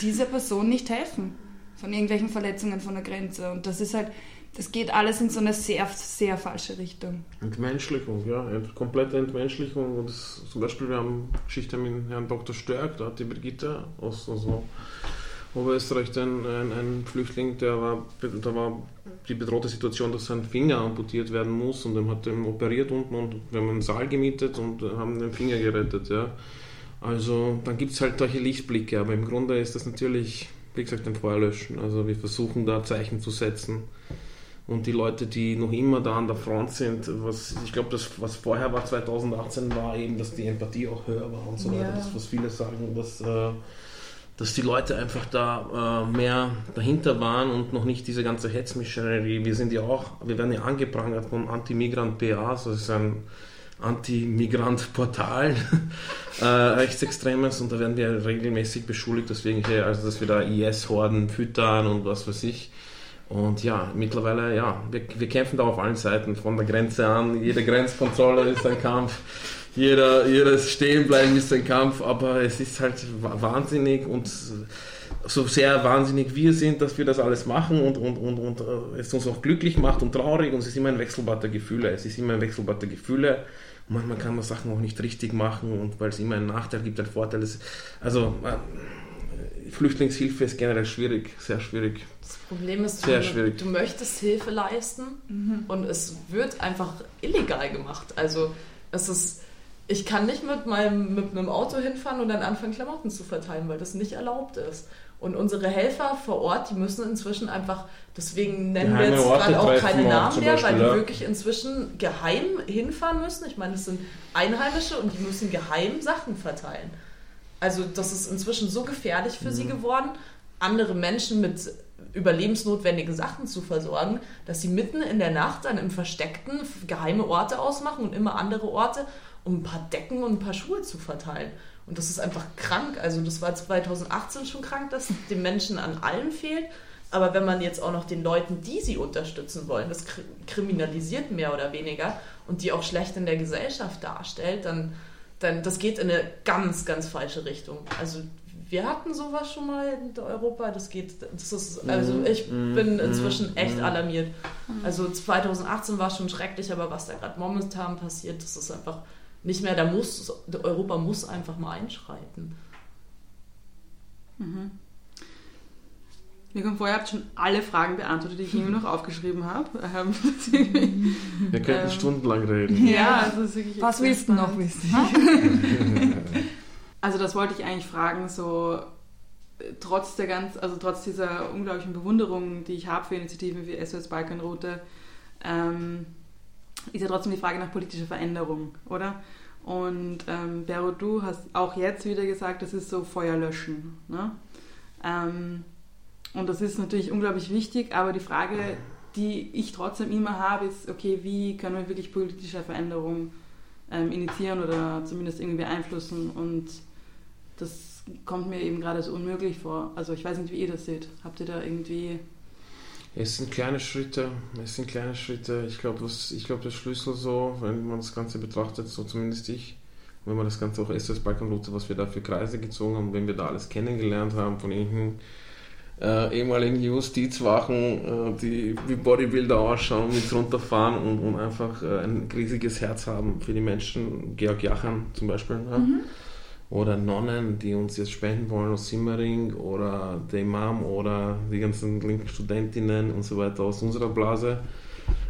dieser Person nicht helfen von irgendwelchen Verletzungen von der Grenze. Und das ist halt, das geht alles in so eine sehr, sehr falsche Richtung. Entmenschlichung, ja, komplette Entmenschlichung. Und das, zum Beispiel, wir haben Geschichte mit Herrn Dr. Störk, da hat die Brigitte aus also Oberösterreich ein, ein, ein, Flüchtling, der war, da war die bedrohte Situation, dass sein Finger amputiert werden muss und dem hat dem operiert unten und wir haben einen Saal gemietet und haben den Finger gerettet, ja. Also dann gibt es halt solche Lichtblicke, aber im Grunde ist das natürlich, wie gesagt, ein Feuer löschen. Also wir versuchen da Zeichen zu setzen und die Leute, die noch immer da an der Front sind, was ich glaube, das was vorher war 2018 war eben, dass die Empathie auch höher war und so weiter. Ja. Das was viele sagen, dass äh, dass die Leute einfach da äh, mehr dahinter waren und noch nicht diese ganze Hetzmissionerie. Wir sind ja auch, wir werden ja angeprangert vom Anti-Migrant PA, das ist ein Anti-Migrant-Portal, äh, rechtsextremes, und da werden wir regelmäßig beschuldigt, deswegen, also dass wir da IS-Horden füttern und was weiß ich. Und ja, mittlerweile, ja, wir, wir kämpfen da auf allen Seiten, von der Grenze an. Jede Grenzkontrolle ist ein Kampf, jeder, jedes Stehenbleiben ist ein Kampf, aber es ist halt wahnsinnig und so sehr wahnsinnig wir sind, dass wir das alles machen und, und, und, und äh, es uns auch glücklich macht und traurig und es ist immer ein Wechselbad der Gefühle. Es ist immer ein Wechselbad der Gefühle. manchmal kann man Sachen auch nicht richtig machen und weil es immer einen Nachteil gibt, einen Vorteil. Ist, also äh, Flüchtlingshilfe ist generell schwierig, sehr schwierig. Das Problem ist, Sehr du, schwierig. du möchtest Hilfe leisten Mhm. und es wird einfach illegal gemacht. Also es ist, ich kann nicht mit meinem mit einem Auto hinfahren und dann anfangen Klamotten zu verteilen, weil das nicht erlaubt ist. Und unsere Helfer vor Ort, die müssen inzwischen einfach, deswegen nennen wir Geheime jetzt Orte gerade auch keine Namen mehr, Beispiel, weil die ja. wirklich inzwischen geheim hinfahren müssen. Ich meine, es sind Einheimische und die müssen geheim Sachen verteilen. Also das ist inzwischen so gefährlich für Mhm. sie geworden, andere Menschen mit überlebensnotwendigen Sachen zu versorgen, dass sie mitten in der Nacht dann im Versteckten geheime Orte ausmachen und immer andere Orte, um ein paar Decken und ein paar Schuhe zu verteilen. Und das ist einfach krank. Also das war 2018 schon krank, dass den Menschen an allem fehlt. Aber wenn man jetzt auch noch den Leuten, die sie unterstützen wollen, das kri- kriminalisiert mehr oder weniger und die auch schlecht in der Gesellschaft darstellt, dann, dann das geht in eine ganz, ganz falsche Richtung. Also wir hatten sowas schon mal in Europa, das geht, das ist, also ich Mhm, bin mhm, inzwischen echt mhm. alarmiert. Also 2018 war schon schrecklich, aber was da gerade momentan passiert, das ist einfach nicht mehr, da muss, Europa muss einfach mal einschreiten. Mhm. Nico, vorher habt schon alle Fragen beantwortet, die ich mir noch aufgeschrieben habe. Ähm, Wir könnten Ähm, stundenlang reden. ja, also das ist wirklich Was willst du noch wissen? Also das wollte ich eigentlich fragen, so äh, trotz der ganz, also trotz dieser unglaublichen Bewunderung, die ich habe für Initiativen wie SOS Balkanroute, ähm, ist ja trotzdem die Frage nach politischer Veränderung, oder? Und ähm, Bero, du hast auch jetzt wieder gesagt, das ist so Feuer löschen. Ne? Ähm, und das ist natürlich unglaublich wichtig, aber die Frage, die ich trotzdem immer habe, ist, okay, wie können wir wirklich politische Veränderung ähm, initiieren oder zumindest irgendwie beeinflussen? Und das kommt mir eben gerade so unmöglich vor. Also ich weiß nicht, wie ihr das seht. Habt ihr da irgendwie... Es sind kleine Schritte, es sind kleine Schritte. Ich glaube, ich glaube, der Schlüssel so, wenn man das Ganze betrachtet, so zumindest ich, wenn man das Ganze auch SOS Balkanroute, was wir da für Kreise gezogen haben, wenn wir da alles kennengelernt haben von irgendwelchen äh, ehemaligen Justizwachen, äh, die wie Bodybuilder ausschauen, mit runterfahren und, und einfach äh, ein riesiges Herz haben für die Menschen. Georg Jachan zum Beispiel. Ne? Oder Nonnen, die uns jetzt spenden wollen aus Simmering oder der Imam oder die ganzen linken Studentinnen und so weiter aus unserer Blase.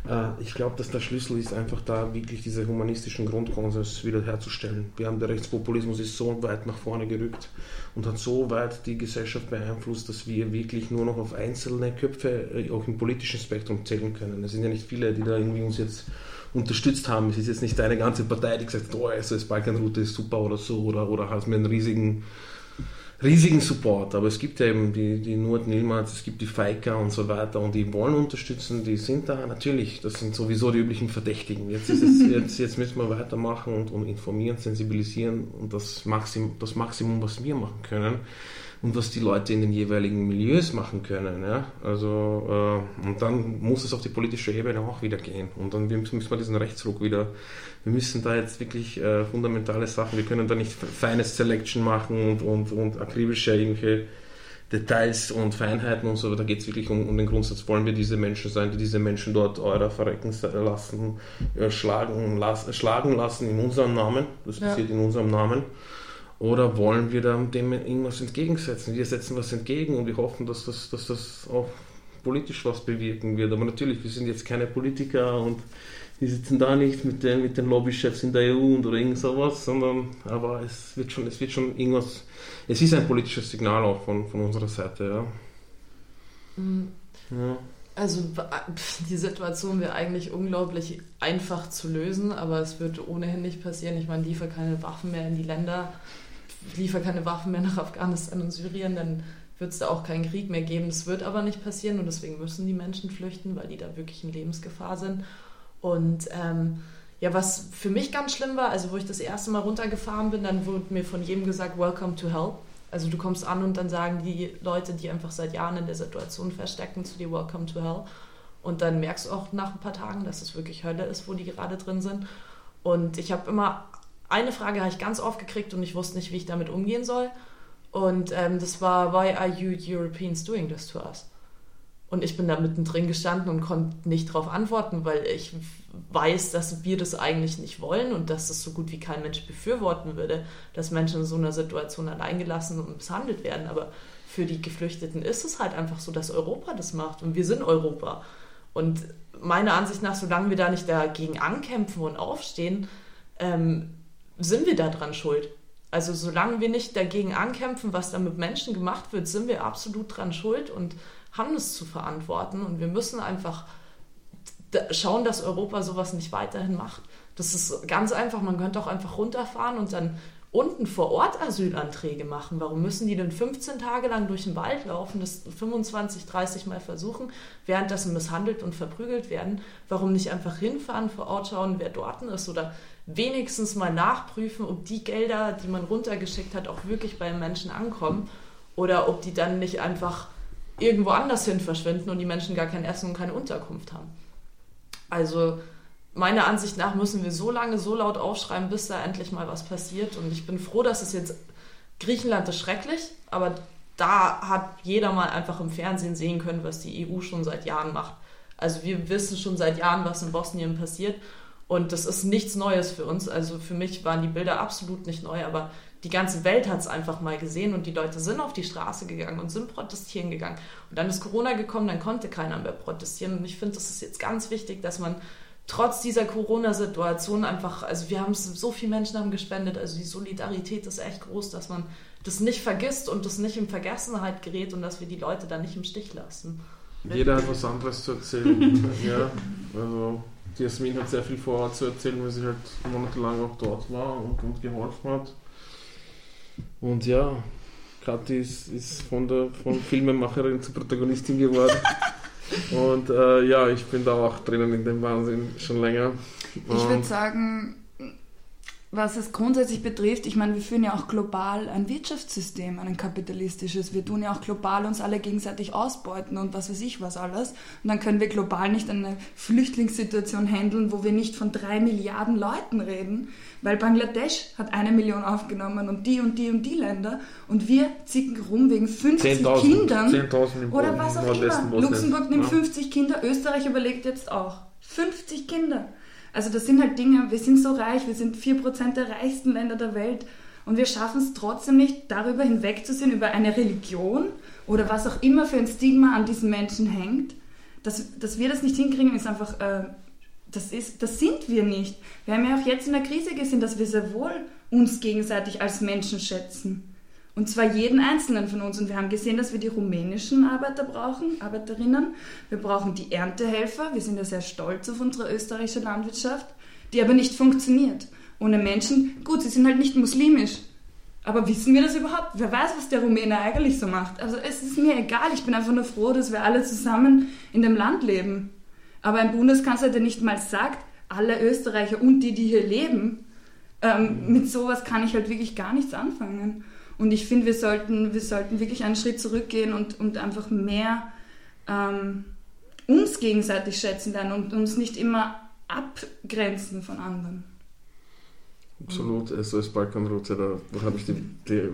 Äh, Ich glaube, dass der Schlüssel ist einfach da, wirklich diese humanistischen Grundkonsens wiederherzustellen. Wir haben der Rechtspopulismus ist so weit nach vorne gerückt und hat so weit die Gesellschaft beeinflusst, dass wir wirklich nur noch auf einzelne Köpfe äh, auch im politischen Spektrum zählen können. Es sind ja nicht viele, die da irgendwie uns jetzt unterstützt haben. Es ist jetzt nicht eine ganze Partei, die gesagt hat, oh, SOS Balkanroute ist super oder so oder, oder hat mir einen riesigen riesigen Support, aber es gibt ja eben die, die Nord Nilmaz, es gibt die Faika und so weiter und die wollen unterstützen, die sind da natürlich, das sind sowieso die üblichen Verdächtigen. Jetzt, ist es, jetzt, jetzt müssen wir weitermachen und, und informieren, sensibilisieren und das Maximum, das Maximum, was wir machen können und was die Leute in den jeweiligen Milieus machen können. Ja? Also, äh, und dann muss es auf die politische Ebene auch wieder gehen und dann müssen wir diesen Rechtsruck wieder wir müssen da jetzt wirklich äh, fundamentale Sachen, wir können da nicht feines Selection machen und, und, und akribische irgendwelche Details und Feinheiten und so, aber da geht es wirklich um, um den Grundsatz, wollen wir diese Menschen sein, die diese Menschen dort eurer verrecken lassen, äh, schlagen, las, schlagen lassen in unserem Namen, das Ja. passiert in unserem Namen, oder wollen wir da dem irgendwas entgegensetzen? Wir setzen was entgegen und wir hoffen, dass das, dass das auch politisch was bewirken wird. Aber natürlich, wir sind jetzt keine Politiker und die sitzen da nicht mit den, mit den Lobbychefs in der EU und oder irgend sowas, sondern aber es wird schon, es wird schon irgendwas, es ist ein politisches Signal auch von, von unserer Seite, ja. Mhm. ja. Also die Situation wäre eigentlich unglaublich einfach zu lösen, aber es wird ohnehin nicht passieren. Ich meine, liefer keine Waffen mehr in die Länder, liefer keine Waffen mehr nach Afghanistan und Syrien, dann wird es da auch keinen Krieg mehr geben. Das wird aber nicht passieren und deswegen müssen die Menschen flüchten, weil die da wirklich in Lebensgefahr sind. Und ähm, ja, was für mich ganz schlimm war, also wo ich das erste Mal runtergefahren bin, dann wurde mir von jedem gesagt, Welcome to Hell. Also du kommst an und dann sagen die Leute, die einfach seit Jahren in der Situation feststecken, zu dir Welcome to Hell. Und dann merkst du auch nach ein paar Tagen, dass es wirklich Hölle ist, wo die gerade drin sind. Und ich habe immer, eine Frage habe ich ganz oft gekriegt und ich wusste nicht, wie ich damit umgehen soll. Und ähm, das war, why are you Europeans doing this to us? Und ich bin da mittendrin gestanden und konnte nicht darauf antworten, weil ich weiß, dass wir das eigentlich nicht wollen und dass das so gut wie kein Mensch befürworten würde, dass Menschen in so einer Situation alleingelassen und misshandelt werden. Aber für die Geflüchteten ist es halt einfach so, dass Europa das macht und wir sind Europa. Und meiner Ansicht nach, solange wir da nicht dagegen ankämpfen und aufstehen, ähm, sind wir daran schuld. Also solange wir nicht dagegen ankämpfen, was da mit Menschen gemacht wird, sind wir absolut dran schuld und haben es zu verantworten. Und wir müssen einfach schauen, dass Europa sowas nicht weiterhin macht. Das ist ganz einfach. Man könnte auch einfach runterfahren und dann unten vor Ort Asylanträge machen. Warum müssen die denn 15 Tage lang durch den Wald laufen, das 25, 30 Mal versuchen, währenddessen misshandelt und verprügelt werden? Warum nicht einfach hinfahren, vor Ort schauen, wer dort ist oder wenigstens mal nachprüfen, ob die Gelder, die man runtergeschickt hat, auch wirklich bei den Menschen ankommen oder ob die dann nicht einfach irgendwo anders hin verschwinden und die Menschen gar kein Essen und keine Unterkunft haben. Also meiner Ansicht nach müssen wir so lange so laut aufschreiben, bis da endlich mal was passiert. Und ich bin froh, dass es jetzt Griechenland ist schrecklich, aber da hat jeder mal einfach im Fernsehen sehen können, was die EU schon seit Jahren macht. Also wir wissen schon seit Jahren, was in Bosnien passiert. Und das ist nichts Neues für uns. Also für mich waren die Bilder absolut nicht neu, aber die ganze Welt hat es einfach mal gesehen und die Leute sind auf die Straße gegangen und sind protestieren gegangen. Und dann ist Corona gekommen, dann konnte keiner mehr protestieren. Und ich finde, das ist jetzt ganz wichtig, dass man trotz dieser Corona-Situation einfach, also wir haben so viele Menschen haben gespendet, also die Solidarität ist echt groß, dass man das nicht vergisst und das nicht in Vergessenheit gerät und dass wir die Leute da nicht im Stich lassen. Jeder hat was anderes zu erzählen. ja, also die Jasmin hat sehr viel vor Ort zu erzählen, weil sie halt monatelang auch dort war und, und geholfen hat. Und ja, Kathi ist, ist von der von Filmemacherin zur Protagonistin geworden. Und äh, ja, ich bin da auch drinnen in dem Wahnsinn schon länger. Ich würde sagen, was es grundsätzlich betrifft, ich meine, wir führen ja auch global ein Wirtschaftssystem, ein kapitalistisches. Wir tun ja auch global uns alle gegenseitig ausbeuten und was weiß ich was alles. Und dann können wir global nicht eine Flüchtlingssituation handeln, wo wir nicht von drei Milliarden Leuten reden, weil Bangladesch hat eine Million aufgenommen und die und die und die Länder und wir zicken rum wegen 50 Kindern 10 oder was auch immer. Luxemburg nimmt ja. 50 Kinder, Österreich überlegt jetzt auch. 50 Kinder. Also das sind halt Dinge, wir sind so reich, wir sind 4% der reichsten Länder der Welt und wir schaffen es trotzdem nicht, darüber hinwegzusehen, über eine Religion oder was auch immer für ein Stigma an diesen Menschen hängt. Dass, dass wir das nicht hinkriegen, ist einfach, äh, das, ist, das sind wir nicht. Wir haben ja auch jetzt in der Krise gesehen, dass wir sehr wohl uns gegenseitig als Menschen schätzen. Und zwar jeden einzelnen von uns. Und wir haben gesehen, dass wir die rumänischen Arbeiter brauchen, Arbeiterinnen. Wir brauchen die Erntehelfer. Wir sind ja sehr stolz auf unsere österreichische Landwirtschaft, die aber nicht funktioniert. Ohne Menschen, gut, sie sind halt nicht muslimisch. Aber wissen wir das überhaupt? Wer weiß, was der Rumäne eigentlich so macht? Also es ist mir egal. Ich bin einfach nur froh, dass wir alle zusammen in dem Land leben. Aber ein Bundeskanzler, der nicht mal sagt, alle Österreicher und die, die hier leben, ähm, mit sowas kann ich halt wirklich gar nichts anfangen. Und ich finde, wir sollten, wir sollten wirklich einen Schritt zurückgehen und, und einfach mehr ähm, uns gegenseitig schätzen lernen und uns nicht immer abgrenzen von anderen. Absolut, also als Balkanroute, da, da habe ich die, die äh,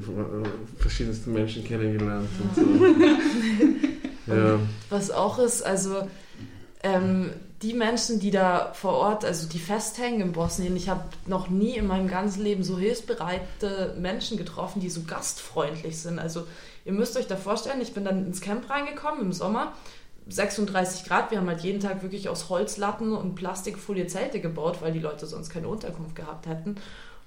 verschiedensten Menschen kennengelernt. Ja. Und so. ja. Was auch ist, also ähm, die Menschen, die da vor Ort, also die festhängen in Bosnien, ich habe noch nie in meinem ganzen Leben so hilfsbereite Menschen getroffen, die so gastfreundlich sind. Also ihr müsst euch da vorstellen, ich bin dann ins Camp reingekommen im Sommer, 36 Grad, wir haben halt jeden Tag wirklich aus Holzlatten und Plastikfolie Zelte gebaut, weil die Leute sonst keine Unterkunft gehabt hätten.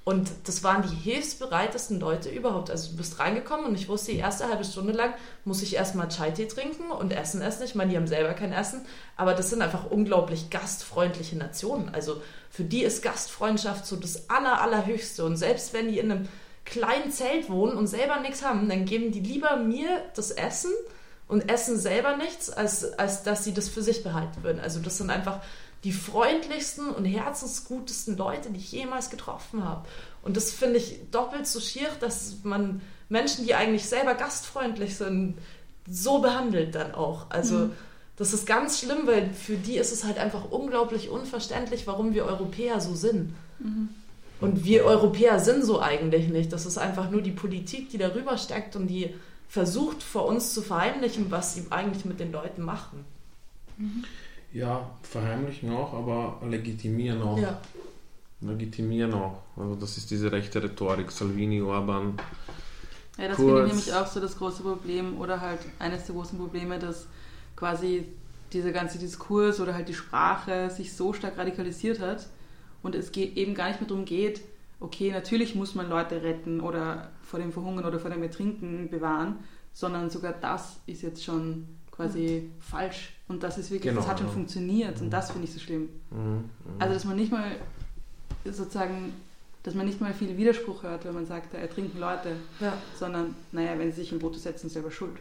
Und das waren die hilfsbereitesten Leute überhaupt. Also du bist reingekommen und ich wusste, die erste halbe Stunde lang muss ich erstmal Chai-Tee trinken und Essen essen. Ich meine, die haben selber kein Essen, aber das sind einfach unglaublich gastfreundliche Nationen. Also für die ist Gastfreundschaft so das Aller, Allerhöchste. Und selbst wenn die in einem kleinen Zelt wohnen und selber nichts haben, dann geben die lieber mir das Essen und essen selber nichts, als, als dass sie das für sich behalten würden. Also das sind einfach die freundlichsten und herzensgutesten Leute, die ich jemals getroffen habe. Und das finde ich doppelt so schier, dass man Menschen, die eigentlich selber gastfreundlich sind, so behandelt dann auch. Also mhm. das ist ganz schlimm, weil für die ist es halt einfach unglaublich unverständlich, warum wir Europäer so sind. Mhm. Und wir Europäer sind so eigentlich nicht. Das ist einfach nur die Politik, die darüber steckt und die versucht vor uns zu verheimlichen, was sie eigentlich mit den Leuten machen. Ja, verheimlichen auch, aber legitimieren auch. Ja. Legitimieren auch. Also das ist diese rechte Rhetorik, Salvini, Orban. Ja, das Kurz. finde ich nämlich auch so das große Problem oder halt eines der großen Probleme, dass quasi dieser ganze Diskurs oder halt die Sprache sich so stark radikalisiert hat und es geht, eben gar nicht mehr darum geht, okay, natürlich muss man Leute retten oder vor dem Verhungern oder vor dem Ertrinken bewahren, sondern sogar das ist jetzt schon quasi falsch und das ist wirklich, Genau, das hat schon ja. funktioniert und das finde ich so schlimm. Mhm, mhm. Also dass man nicht mal sozusagen, dass man nicht mal viel Widerspruch hört, wenn man sagt, da ertrinken Leute, Ja. sondern, naja, wenn sie sich im Boot setzen, selber schuld.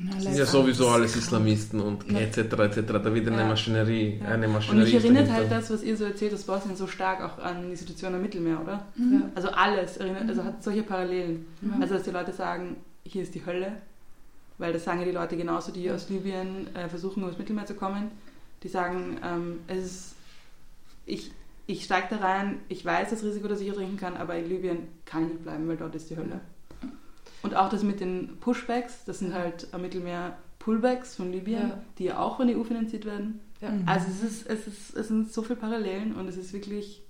Na, Das sind ja sowieso alles ist Islamisten und Ja. etc. etc. Da wird eine Ja. Maschinerie, Ja. eine Und Maschinerie. mich ist erinnert dahinter. halt das, was ihr so erzählt, das Bosnien so stark auch an die Situation am Mittelmeer, oder? Mhm. Also alles, erinnert, also hat solche Parallelen. Mhm. Also dass die Leute sagen, hier ist die Hölle, weil das sagen ja die Leute genauso, die aus Libyen äh, versuchen, übers Mittelmeer zu kommen. Die sagen, ähm, es ist, ich, ich steige da rein, ich weiß das Risiko, dass ich ertrinken kann, aber in Libyen kann ich nicht bleiben, weil dort ist die Hölle. Und auch das mit den Pushbacks, das sind halt am Mittelmeer Pullbacks von Libyen, Ja. die ja auch von der EU finanziert werden. Ja. Also es, ist, es, ist, es sind so viele Parallelen und es ist wirklich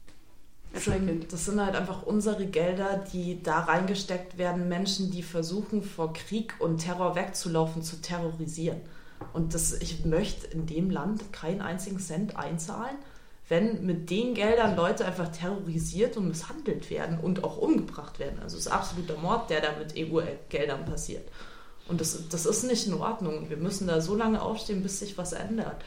erschreckend. sind, das sind halt einfach unsere Gelder, die da reingesteckt werden, Menschen, die versuchen, vor Krieg und Terror wegzulaufen, zu terrorisieren. Und das, ich möchte in dem Land keinen einzigen Cent einzahlen, wenn mit den Geldern Leute einfach terrorisiert und misshandelt werden und auch umgebracht werden. Also es ist absoluter Mord, der da mit EU-Geldern passiert. Und das, das ist nicht in Ordnung. Wir müssen da so lange aufstehen, bis sich was ändert.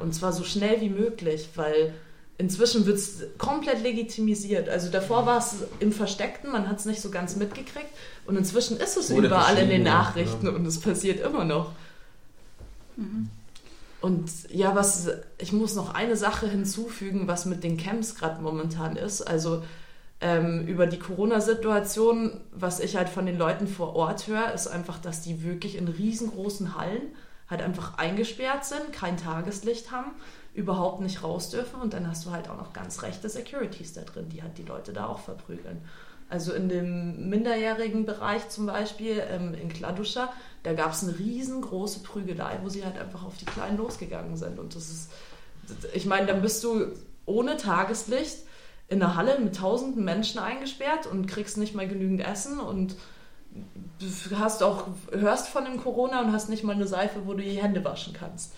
Und zwar so schnell wie möglich, weil inzwischen wird es komplett legitimisiert. Also davor war es im Versteckten, man hat es nicht so ganz mitgekriegt. Und inzwischen ist es Wurde überall in den Nachrichten ja. und es passiert immer noch. Und ja, was ich muss noch eine Sache hinzufügen, was mit den Camps gerade momentan ist. Also ähm, über die Corona-Situation, was ich halt von den Leuten vor Ort höre, ist einfach, dass die wirklich in riesengroßen Hallen halt einfach eingesperrt sind, kein Tageslicht haben, überhaupt nicht raus dürfen und dann hast du halt auch noch ganz rechte Securities da drin, die halt die Leute da auch verprügeln. Also in dem minderjährigen Bereich zum Beispiel ähm, in Kladuscha, da gab es eine riesengroße Prügelei, wo sie halt einfach auf die Kleinen losgegangen sind. Und das ist, ich meine, dann bist du ohne Tageslicht in einer Halle mit tausenden Menschen eingesperrt und kriegst nicht mal genügend Essen und hast auch, hörst von dem Corona und hast nicht mal eine Seife, wo du die Hände waschen kannst.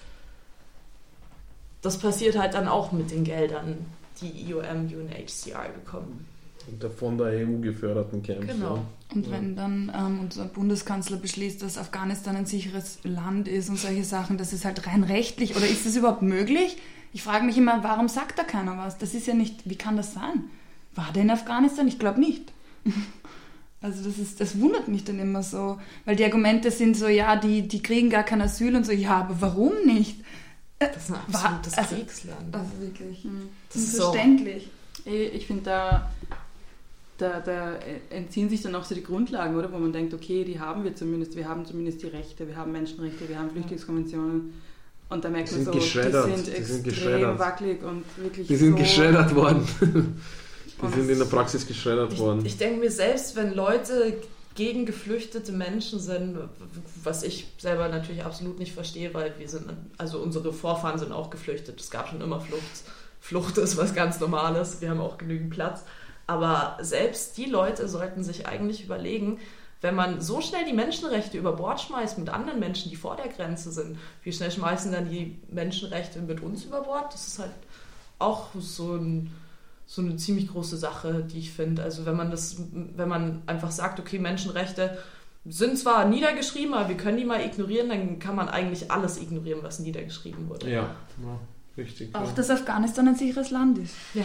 Das passiert halt dann auch mit den Geldern, die IOM, UNHCR bekommen. Und der von der EU geförderten Camps. Genau. Ja. Und wenn dann ähm, unser Bundeskanzler beschließt, dass Afghanistan ein sicheres Land ist und solche Sachen, das ist halt rein rechtlich. Oder ist das überhaupt möglich? Ich frage mich immer, warum sagt da keiner was? Das ist ja nicht, wie kann das sein? War der in Afghanistan? Ich glaube nicht. Also das, ist, das wundert mich dann immer so, weil die Argumente sind so, ja, die, die kriegen gar kein Asyl und so, ja, aber warum nicht? Das ist ein War- absolutes also- Kriegsland. Also wirklich, Mhm. Das ist so- unverständlich. Ich, finde, da, da, da entziehen sich dann auch so die Grundlagen, oder? Wo man denkt, okay, die haben wir zumindest, wir haben zumindest die Rechte, wir haben Menschenrechte, wir haben Flüchtlingskonventionen. Und da merkt Die man sind so, geschreddert, die sind die extrem sind wackelig und wirklich Die sind so geschreddert worden. Die sind in der Praxis geschreddert Ich, worden. ich denke mir selbst, wenn Leute gegen geflüchtete Menschen sind, was ich selber natürlich absolut nicht verstehe, weil wir sind, also unsere Vorfahren sind auch geflüchtet. Es gab schon immer Flucht. Flucht ist was ganz Normales. Wir haben auch genügend Platz. Aber selbst die Leute sollten sich eigentlich überlegen, wenn man so schnell die Menschenrechte über Bord schmeißt mit anderen Menschen, die vor der Grenze sind, wie schnell schmeißen dann die Menschenrechte mit uns über Bord? Das ist halt auch so ein so eine ziemlich große Sache, die ich finde. Also wenn man das, wenn man einfach sagt, okay, Menschenrechte sind zwar niedergeschrieben, aber wir können die mal ignorieren, dann kann man eigentlich alles ignorieren, was niedergeschrieben wurde. Ja, ja richtig. Auch ja. dass Afghanistan ein sicheres Land ist. Ja.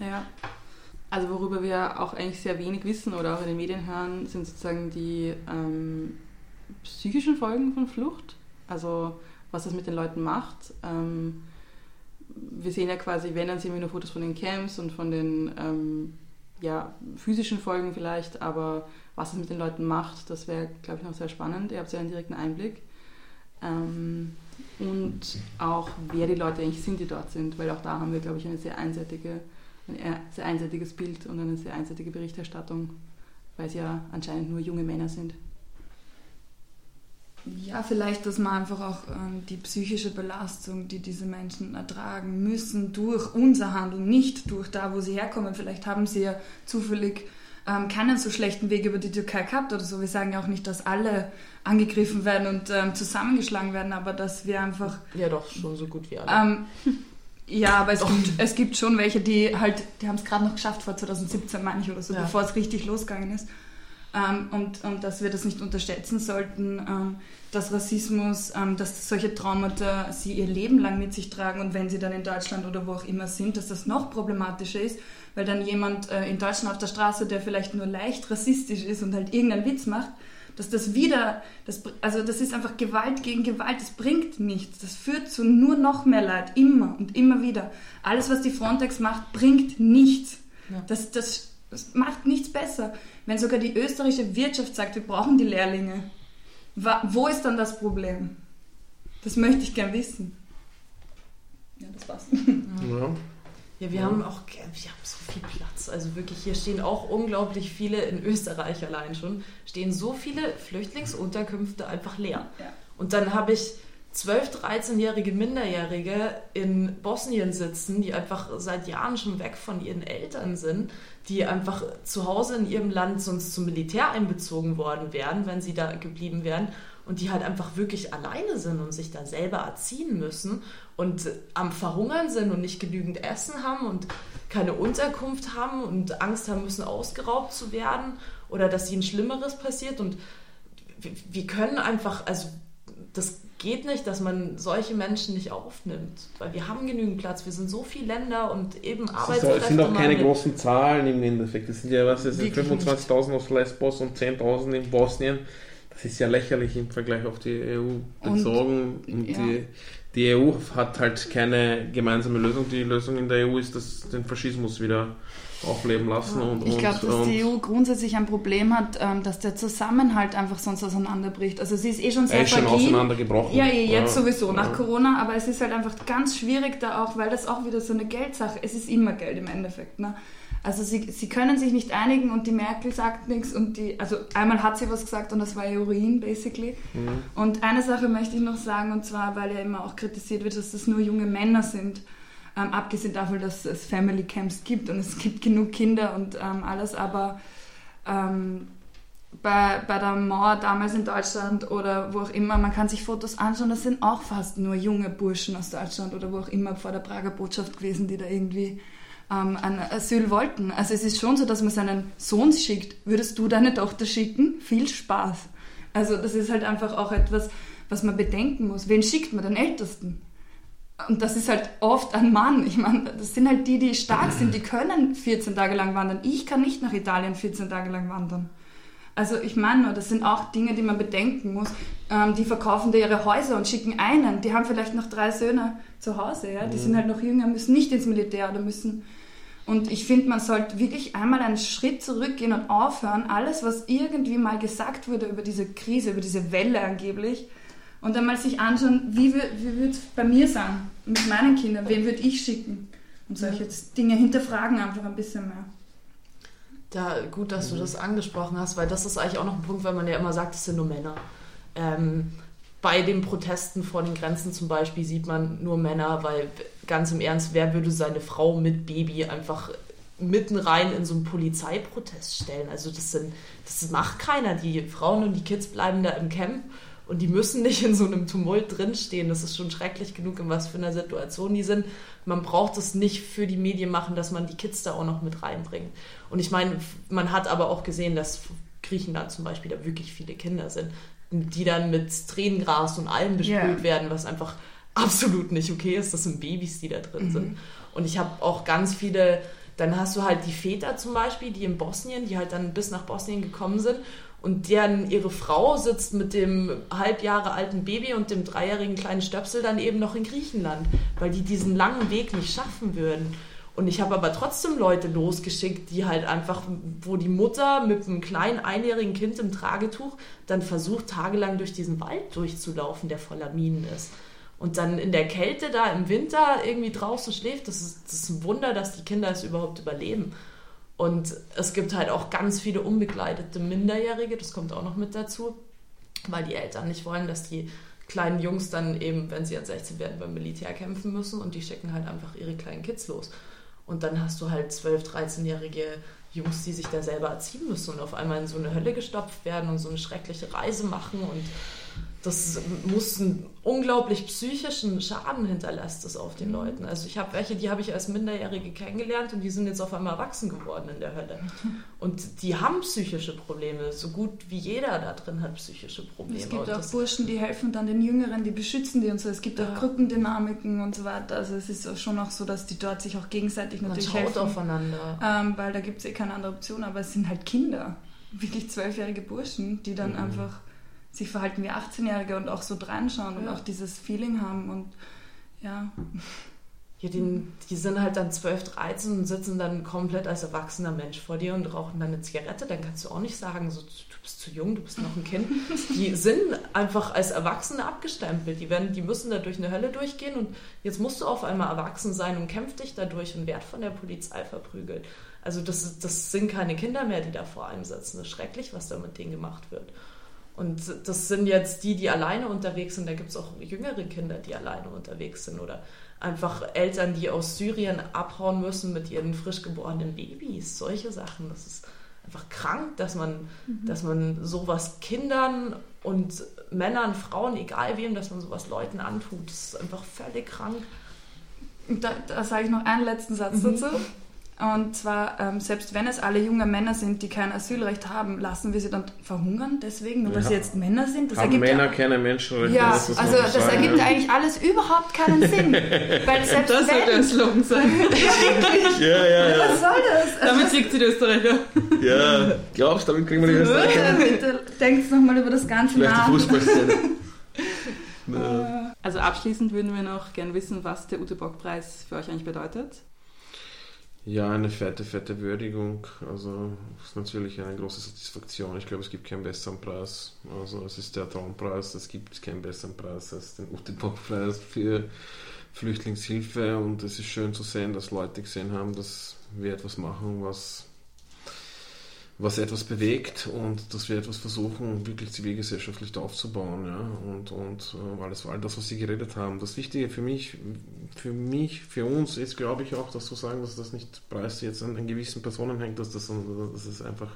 Ja. Also worüber wir auch eigentlich sehr wenig wissen oder auch in den Medien hören, sind sozusagen die ähm, psychischen Folgen von Flucht. Also was das mit den Leuten macht. Ähm, wir sehen ja quasi, wenn, dann sehen wir nur Fotos von den Camps und von den ähm, ja, physischen Folgen vielleicht, aber was es mit den Leuten macht, das wäre, glaube ich, noch sehr spannend. Ihr habt ja einen direkten Einblick. Ähm, und auch, wer die Leute eigentlich sind, die dort sind, weil auch da haben wir, glaube ich, eine sehr einseitige, ein sehr einseitiges Bild und eine sehr einseitige Berichterstattung. weil es ja anscheinend nur junge Männer sind. Ja, vielleicht, dass man einfach auch ähm, die psychische Belastung, die diese Menschen ertragen müssen, durch unser Handeln, nicht durch da, wo sie herkommen. Vielleicht haben sie ja zufällig ähm, keinen so schlechten Weg über die Türkei gehabt oder so. Wir sagen ja auch nicht, dass alle angegriffen werden und ähm, zusammengeschlagen werden, aber dass wir einfach. Ja, doch, schon so gut wie alle. Ähm, ja, aber es gibt, es gibt schon welche, die halt, die haben es gerade noch geschafft vor 2017, meine ich, oder so, ja. bevor es richtig losgegangen ist. Ähm, und, und dass wir das nicht unterschätzen sollten, ähm, dass Rassismus, ähm, dass solche Traumata sie ihr Leben lang mit sich tragen und wenn sie dann in Deutschland oder wo auch immer sind, dass das noch problematischer ist, weil dann jemand äh, in Deutschland auf der Straße, der vielleicht nur leicht rassistisch ist und halt irgendeinen Witz macht, dass das wieder, das, also das ist einfach Gewalt gegen Gewalt, das bringt nichts, das führt zu nur noch mehr Leid, immer und immer wieder. Alles, was die Frontex macht, bringt nichts. Ja. Das, das, das macht nichts besser. Wenn sogar die österreichische Wirtschaft sagt, wir brauchen die Lehrlinge, wo ist dann das Problem? Das möchte ich gern wissen. Ja, das war's. Ja. Ja, wir ja. haben auch wir haben so viel Platz. Also wirklich, hier stehen auch unglaublich viele, in Österreich allein schon, stehen so viele Flüchtlingsunterkünfte einfach leer. Ja. Und dann habe ich 12-, 13-jährige Minderjährige in Bosnien sitzen, die einfach seit Jahren schon weg von ihren Eltern sind, die einfach zu Hause in ihrem Land sonst zum Militär einbezogen worden wären, wenn sie da geblieben wären und die halt einfach wirklich alleine sind und sich da selber erziehen müssen und am Verhungern sind und nicht genügend Essen haben und keine Unterkunft haben und Angst haben müssen, ausgeraubt zu werden oder dass ihnen Schlimmeres passiert. Und wir können einfach, also das geht nicht, dass man solche Menschen nicht aufnimmt, weil wir haben genügend Platz. Wir sind so viele Länder und eben Arbeitskräfte. Es sind auch keine großen Zahlen im Endeffekt. Es sind ja was, es sind 25.000 auf Lesbos und 10.000 in Bosnien. Das ist ja lächerlich im Vergleich auf die EU bezogen. Und, und ja. die, die EU hat halt keine gemeinsame Lösung. Die Lösung in der EU ist, dass den Faschismus wieder aufleben lassen. Und, ich glaube, dass die EU grundsätzlich ein Problem hat, ähm, dass der Zusammenhalt einfach sonst auseinanderbricht. Also sie ist eh schon sehr ist fragil. schon auseinandergebrochen. Ja, jetzt ja. sowieso nach ja. Corona, aber es ist halt einfach ganz schwierig da auch, weil das auch wieder so eine Geldsache, es ist immer Geld im Endeffekt. Ne? Also sie, sie können sich nicht einigen und die Merkel sagt nichts und die, also einmal hat sie was gesagt und das war Urin basically. Mhm. Und eine Sache möchte ich noch sagen und zwar, weil ja immer auch kritisiert wird, dass das nur junge Männer sind. Ähm, abgesehen davon, dass es Family Camps gibt und es gibt genug Kinder und ähm, alles, aber ähm, bei, bei der Mauer damals in Deutschland oder wo auch immer, man kann sich Fotos anschauen, das sind auch fast nur junge Burschen aus Deutschland oder wo auch immer vor der Prager Botschaft gewesen, die da irgendwie ähm, ein Asyl wollten. Also es ist schon so, dass man seinen Sohn schickt. Würdest du deine Tochter schicken? Viel Spaß. Also das ist halt einfach auch etwas, was man bedenken muss. Wen schickt man? Den Ältesten. Und das ist halt oft ein Mann. Ich meine, das sind halt die, die stark sind, die können 14 Tage lang wandern. Ich kann nicht nach Italien 14 Tage lang wandern. Also ich meine nur, das sind auch Dinge, die man bedenken muss. Ähm, die verkaufen da ihre Häuser und schicken einen. Die haben vielleicht noch drei Söhne zu Hause. Ja? Die mhm. sind halt noch jünger, müssen nicht ins Militär oder müssen... Und ich finde, man sollte wirklich einmal einen Schritt zurückgehen und aufhören, alles, was irgendwie mal gesagt wurde über diese Krise, über diese Welle angeblich, und dann mal sich anschauen, wie, wie würde es bei mir sein, mit meinen Kindern, wen würde ich schicken? Und solche Dinge hinterfragen einfach ein bisschen mehr. Ja, gut, dass du das angesprochen hast, weil das ist eigentlich auch noch ein Punkt, weil man ja immer sagt, es sind nur Männer. Ähm, bei den Protesten vor den Grenzen zum Beispiel sieht man nur Männer, weil ganz im Ernst, wer würde seine Frau mit Baby einfach mitten rein in so einen Polizeiprotest stellen? Also das sind, das macht keiner. Die Frauen und die Kids bleiben da im Camp und die müssen nicht in so einem Tumult drinstehen. Das ist schon schrecklich genug, in was für einer Situation die sind. Man braucht es nicht für die Medien machen, dass man die Kids da auch noch mit reinbringt. Und ich meine, man hat aber auch gesehen, dass Griechenland zum Beispiel da wirklich viele Kinder sind, die dann mit Tränengras und allem bespült yeah. werden, was einfach absolut nicht okay ist. Das sind Babys, die da drin mhm. sind. Und ich habe auch ganz viele dann hast du halt die Väter zum Beispiel, die in Bosnien, die halt dann bis nach Bosnien gekommen sind und deren ihre Frau sitzt mit dem halb Jahre alten Baby und dem dreijährigen kleinen Stöpsel dann eben noch in Griechenland, weil die diesen langen Weg nicht schaffen würden. Und ich habe aber trotzdem Leute losgeschickt, die halt einfach, wo die Mutter mit einem kleinen einjährigen Kind im Tragetuch dann versucht, tagelang durch diesen Wald durchzulaufen, der voller Minen ist. Und dann in der Kälte da im Winter irgendwie draußen schläft, das ist, das ist ein Wunder, dass die Kinder es überhaupt überleben. Und es gibt halt auch ganz viele unbegleitete Minderjährige, das kommt auch noch mit dazu, weil die Eltern nicht wollen, dass die kleinen Jungs dann eben, wenn sie an 16 werden, beim Militär kämpfen müssen und die schicken halt einfach ihre kleinen Kids los. Und dann hast du halt 12-, 13-jährige Jungs, die sich da selber erziehen müssen und auf einmal in so eine Hölle gestopft werden und so eine schreckliche Reise machen und das muss einen unglaublich psychischen Schaden hinterlässt es auf den mhm. Leuten. Also ich habe welche, die habe ich als Minderjährige kennengelernt und die sind jetzt auf einmal erwachsen geworden in der Hölle. Und die haben psychische Probleme, so gut wie jeder da drin hat psychische Probleme. Es gibt auch Burschen, die helfen dann den Jüngeren, die beschützen die und so. Es gibt ja. auch Gruppendynamiken und so weiter. Also es ist schon auch so, dass die dort sich auch gegenseitig Man natürlich helfen. aufeinander. Ähm, weil da gibt es eh keine andere Option, aber es sind halt Kinder. Wirklich zwölfjährige Burschen, die dann mhm. einfach sich verhalten wie 18-Jährige und auch so reinschauen ja. und auch dieses Feeling haben und ja. Ja, die, die sind halt dann 12, 13 und sitzen dann komplett als erwachsener Mensch vor dir und rauchen dann eine Zigarette. Dann kannst du auch nicht sagen, so, du bist zu jung, du bist noch ein Kind. Die sind einfach als Erwachsene abgestempelt. Die, werden, die müssen da durch eine Hölle durchgehen und jetzt musst du auf einmal erwachsen sein und kämpf dich dadurch und werd von der Polizei verprügelt. Also das, das sind keine Kinder mehr, die da vor einem sitzen. Das ist schrecklich, was da mit denen gemacht wird. Und das sind jetzt die, die alleine unterwegs sind. Da gibt es auch jüngere Kinder, die alleine unterwegs sind. Oder einfach Eltern, die aus Syrien abhauen müssen mit ihren frisch geborenen Babys. Solche Sachen. Das ist einfach krank, dass man, mhm. dass man sowas Kindern und Männern, Frauen, egal wem, dass man sowas Leuten antut. Das ist einfach völlig krank. Da, da sage ich noch einen letzten Satz mhm. Und zwar, ähm, selbst wenn es alle junge Männer sind, die kein Asylrecht haben, lassen wir sie dann verhungern deswegen, nur weil ja. sie jetzt Männer sind? Das haben Männer ja, keine Menschenrechte? Ja, das also das sagen, ergibt ja. eigentlich alles überhaupt keinen Sinn. weil selbst das soll der Slogan sein. ja, ja, ja. Was soll das? Also, damit siegt sie die Österreicher. Ja, glaubst du, damit kriegen wir die Österreicher? Bitte denkt nochmal über das Ganze Vielleicht nach. die Fußballszene. also abschließend würden wir noch gern wissen, was der Ute-Bock-Preis für euch eigentlich bedeutet. Ja, eine fette, fette Würdigung. Also ist natürlich eine große Satisfaktion. Ich glaube, es gibt keinen besseren Preis. Also es ist der Traumpreis. Es gibt keinen besseren Preis als den Ute Bock-Preis für Flüchtlingshilfe. Und es ist schön zu sehen, dass Leute gesehen haben, dass wir etwas machen, was was etwas bewegt und dass wir etwas versuchen, wirklich zivilgesellschaftlich aufzubauen. Ja? Und, und äh, alles war all das, was Sie geredet haben. Das Wichtige für mich, für mich, für uns ist, glaube ich, auch, dass zu sagen, dass das nicht Preis jetzt an, an gewissen Personen hängt, dass das, das ist einfach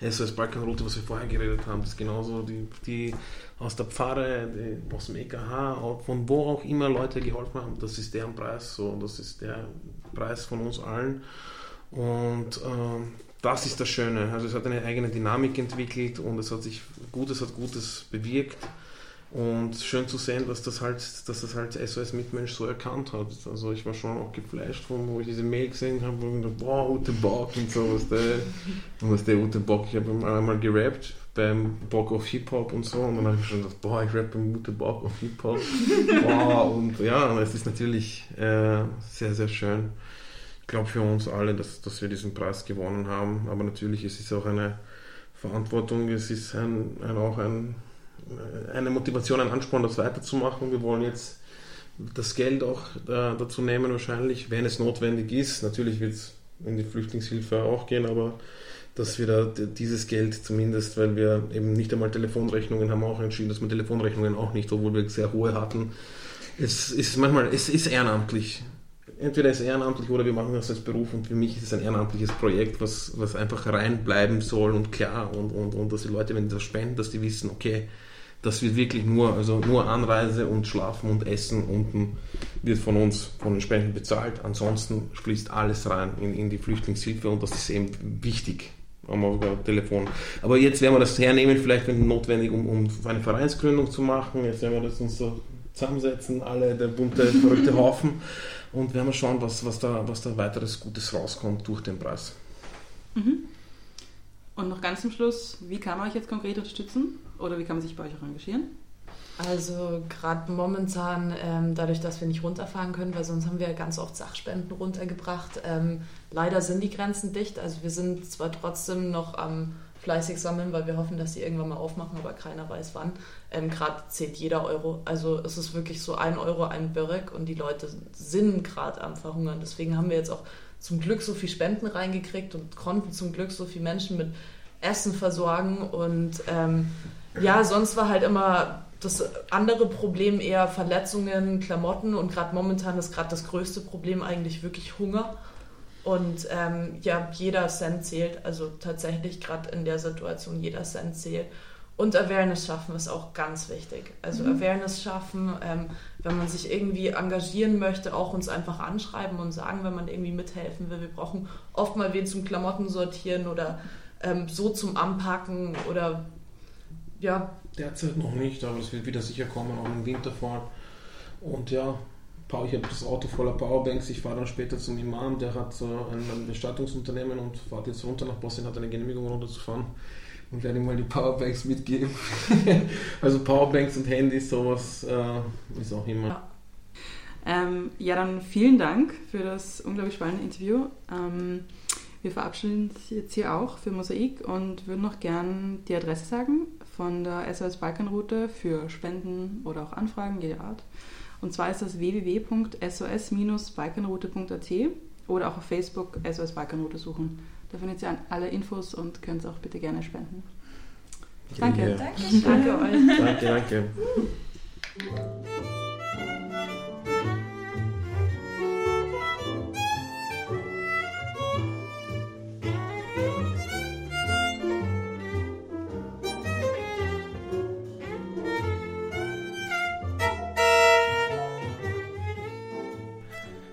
SOS Balkanroute, was wir vorher geredet haben, das ist genauso die, die aus der Pfarre, die, aus dem EKH, von wo auch immer Leute geholfen haben, das ist deren Preis so, das ist der Preis von uns allen. Und ähm, das ist das Schöne. Also es hat eine eigene Dynamik entwickelt und es hat sich Gutes hat Gutes bewirkt. Und schön zu sehen, dass das halt, dass das halt SOS Mitmensch so erkannt hat. Also ich war schon auch geflasht, von, wo ich diese Mail gesehen habe, wo ich dachte, wow, Ute Bock und so, was der, was der Ute Bock, ich habe einmal gerappt beim Bock auf Hip-Hop und so und dann habe ich schon gedacht, boah, ich rappe beim Ute Bock auf Hip-Hop. wow, und ja, es ist natürlich äh, sehr, sehr schön glaube für uns alle, dass, dass wir diesen Preis gewonnen haben. Aber natürlich ist es auch eine Verantwortung, es ist ein, ein, auch ein, eine Motivation, ein Ansporn, das weiterzumachen. Wir wollen jetzt das Geld auch äh, dazu nehmen, wahrscheinlich, wenn es notwendig ist. Natürlich wird es in die Flüchtlingshilfe auch gehen, aber dass wir da dieses Geld zumindest, weil wir eben nicht einmal Telefonrechnungen haben, auch entschieden, dass wir Telefonrechnungen auch nicht, obwohl wir sehr hohe hatten. Es ist manchmal, es ist ehrenamtlich entweder ist ehrenamtlich oder wir machen das als Beruf und für mich ist es ein ehrenamtliches Projekt, was, was einfach reinbleiben soll und klar und, und, und dass die Leute, wenn die das spenden, dass die wissen, okay, das wird wirklich nur, also nur Anreise und Schlafen und Essen unten wird von uns, von den Spenden bezahlt. Ansonsten fließt alles rein in, in die Flüchtlingshilfe und das ist eben wichtig am Telefon. Aber jetzt werden wir das hernehmen, vielleicht wenn notwendig, um, um eine Vereinsgründung zu machen. Jetzt werden wir das uns so zusammensetzen, alle der bunte, verrückte Haufen und werden wir schauen, was, was, da, was da weiteres Gutes rauskommt durch den Preis. Mhm. Und noch ganz zum Schluss, wie kann man euch jetzt konkret unterstützen oder wie kann man sich bei euch auch engagieren? Also gerade momentan, ähm, dadurch, dass wir nicht runterfahren können, weil sonst haben wir ganz oft Sachspenden runtergebracht. Ähm, leider sind die Grenzen dicht. Also wir sind zwar trotzdem noch am fleißig sammeln, weil wir hoffen, dass sie irgendwann mal aufmachen, aber keiner weiß wann. Ähm, gerade zählt jeder Euro. Also es ist wirklich so ein Euro, ein Börek und die Leute sind gerade am Verhungern. Deswegen haben wir jetzt auch zum Glück so viel Spenden reingekriegt und konnten zum Glück so viele Menschen mit Essen versorgen. Und ähm, ja, sonst war halt immer das andere Problem eher Verletzungen, Klamotten und gerade momentan ist gerade das größte Problem eigentlich wirklich Hunger. Und ähm, ja, jeder Cent zählt, also tatsächlich gerade in der Situation jeder Cent zählt. Und Awareness schaffen ist auch ganz wichtig. Also mhm. Awareness schaffen, ähm, wenn man sich irgendwie engagieren möchte, auch uns einfach anschreiben und sagen, wenn man irgendwie mithelfen will. Wir brauchen oft mal wen zum Klamotten sortieren oder ähm, so zum Anpacken oder ja. Derzeit noch nicht, aber es wird wieder sicher kommen, auch im Winter vor. Und ja, ich habe das Auto voller Powerbanks. Ich fahre dann später zum Imam, der hat ein Bestattungsunternehmen und fährt jetzt runter nach Bosnien, hat eine Genehmigung runterzufahren und werde ihm mal die Powerbanks mitgeben. also Powerbanks und Handys, sowas äh, ist auch immer. Ja. Ähm, ja, dann vielen Dank für das unglaublich spannende Interview. Ähm, wir verabschieden uns jetzt hier auch für Mosaik und würden noch gern die Adresse sagen von der SOS Balkanroute für Spenden oder auch Anfragen jeder Art. Und zwar ist das www.sos-balkanroute.at oder auch auf Facebook SOS Balkanroute suchen. Da findet ihr alle Infos und könnt auch bitte gerne spenden. Danke. Danke. Danke euch. Danke, danke.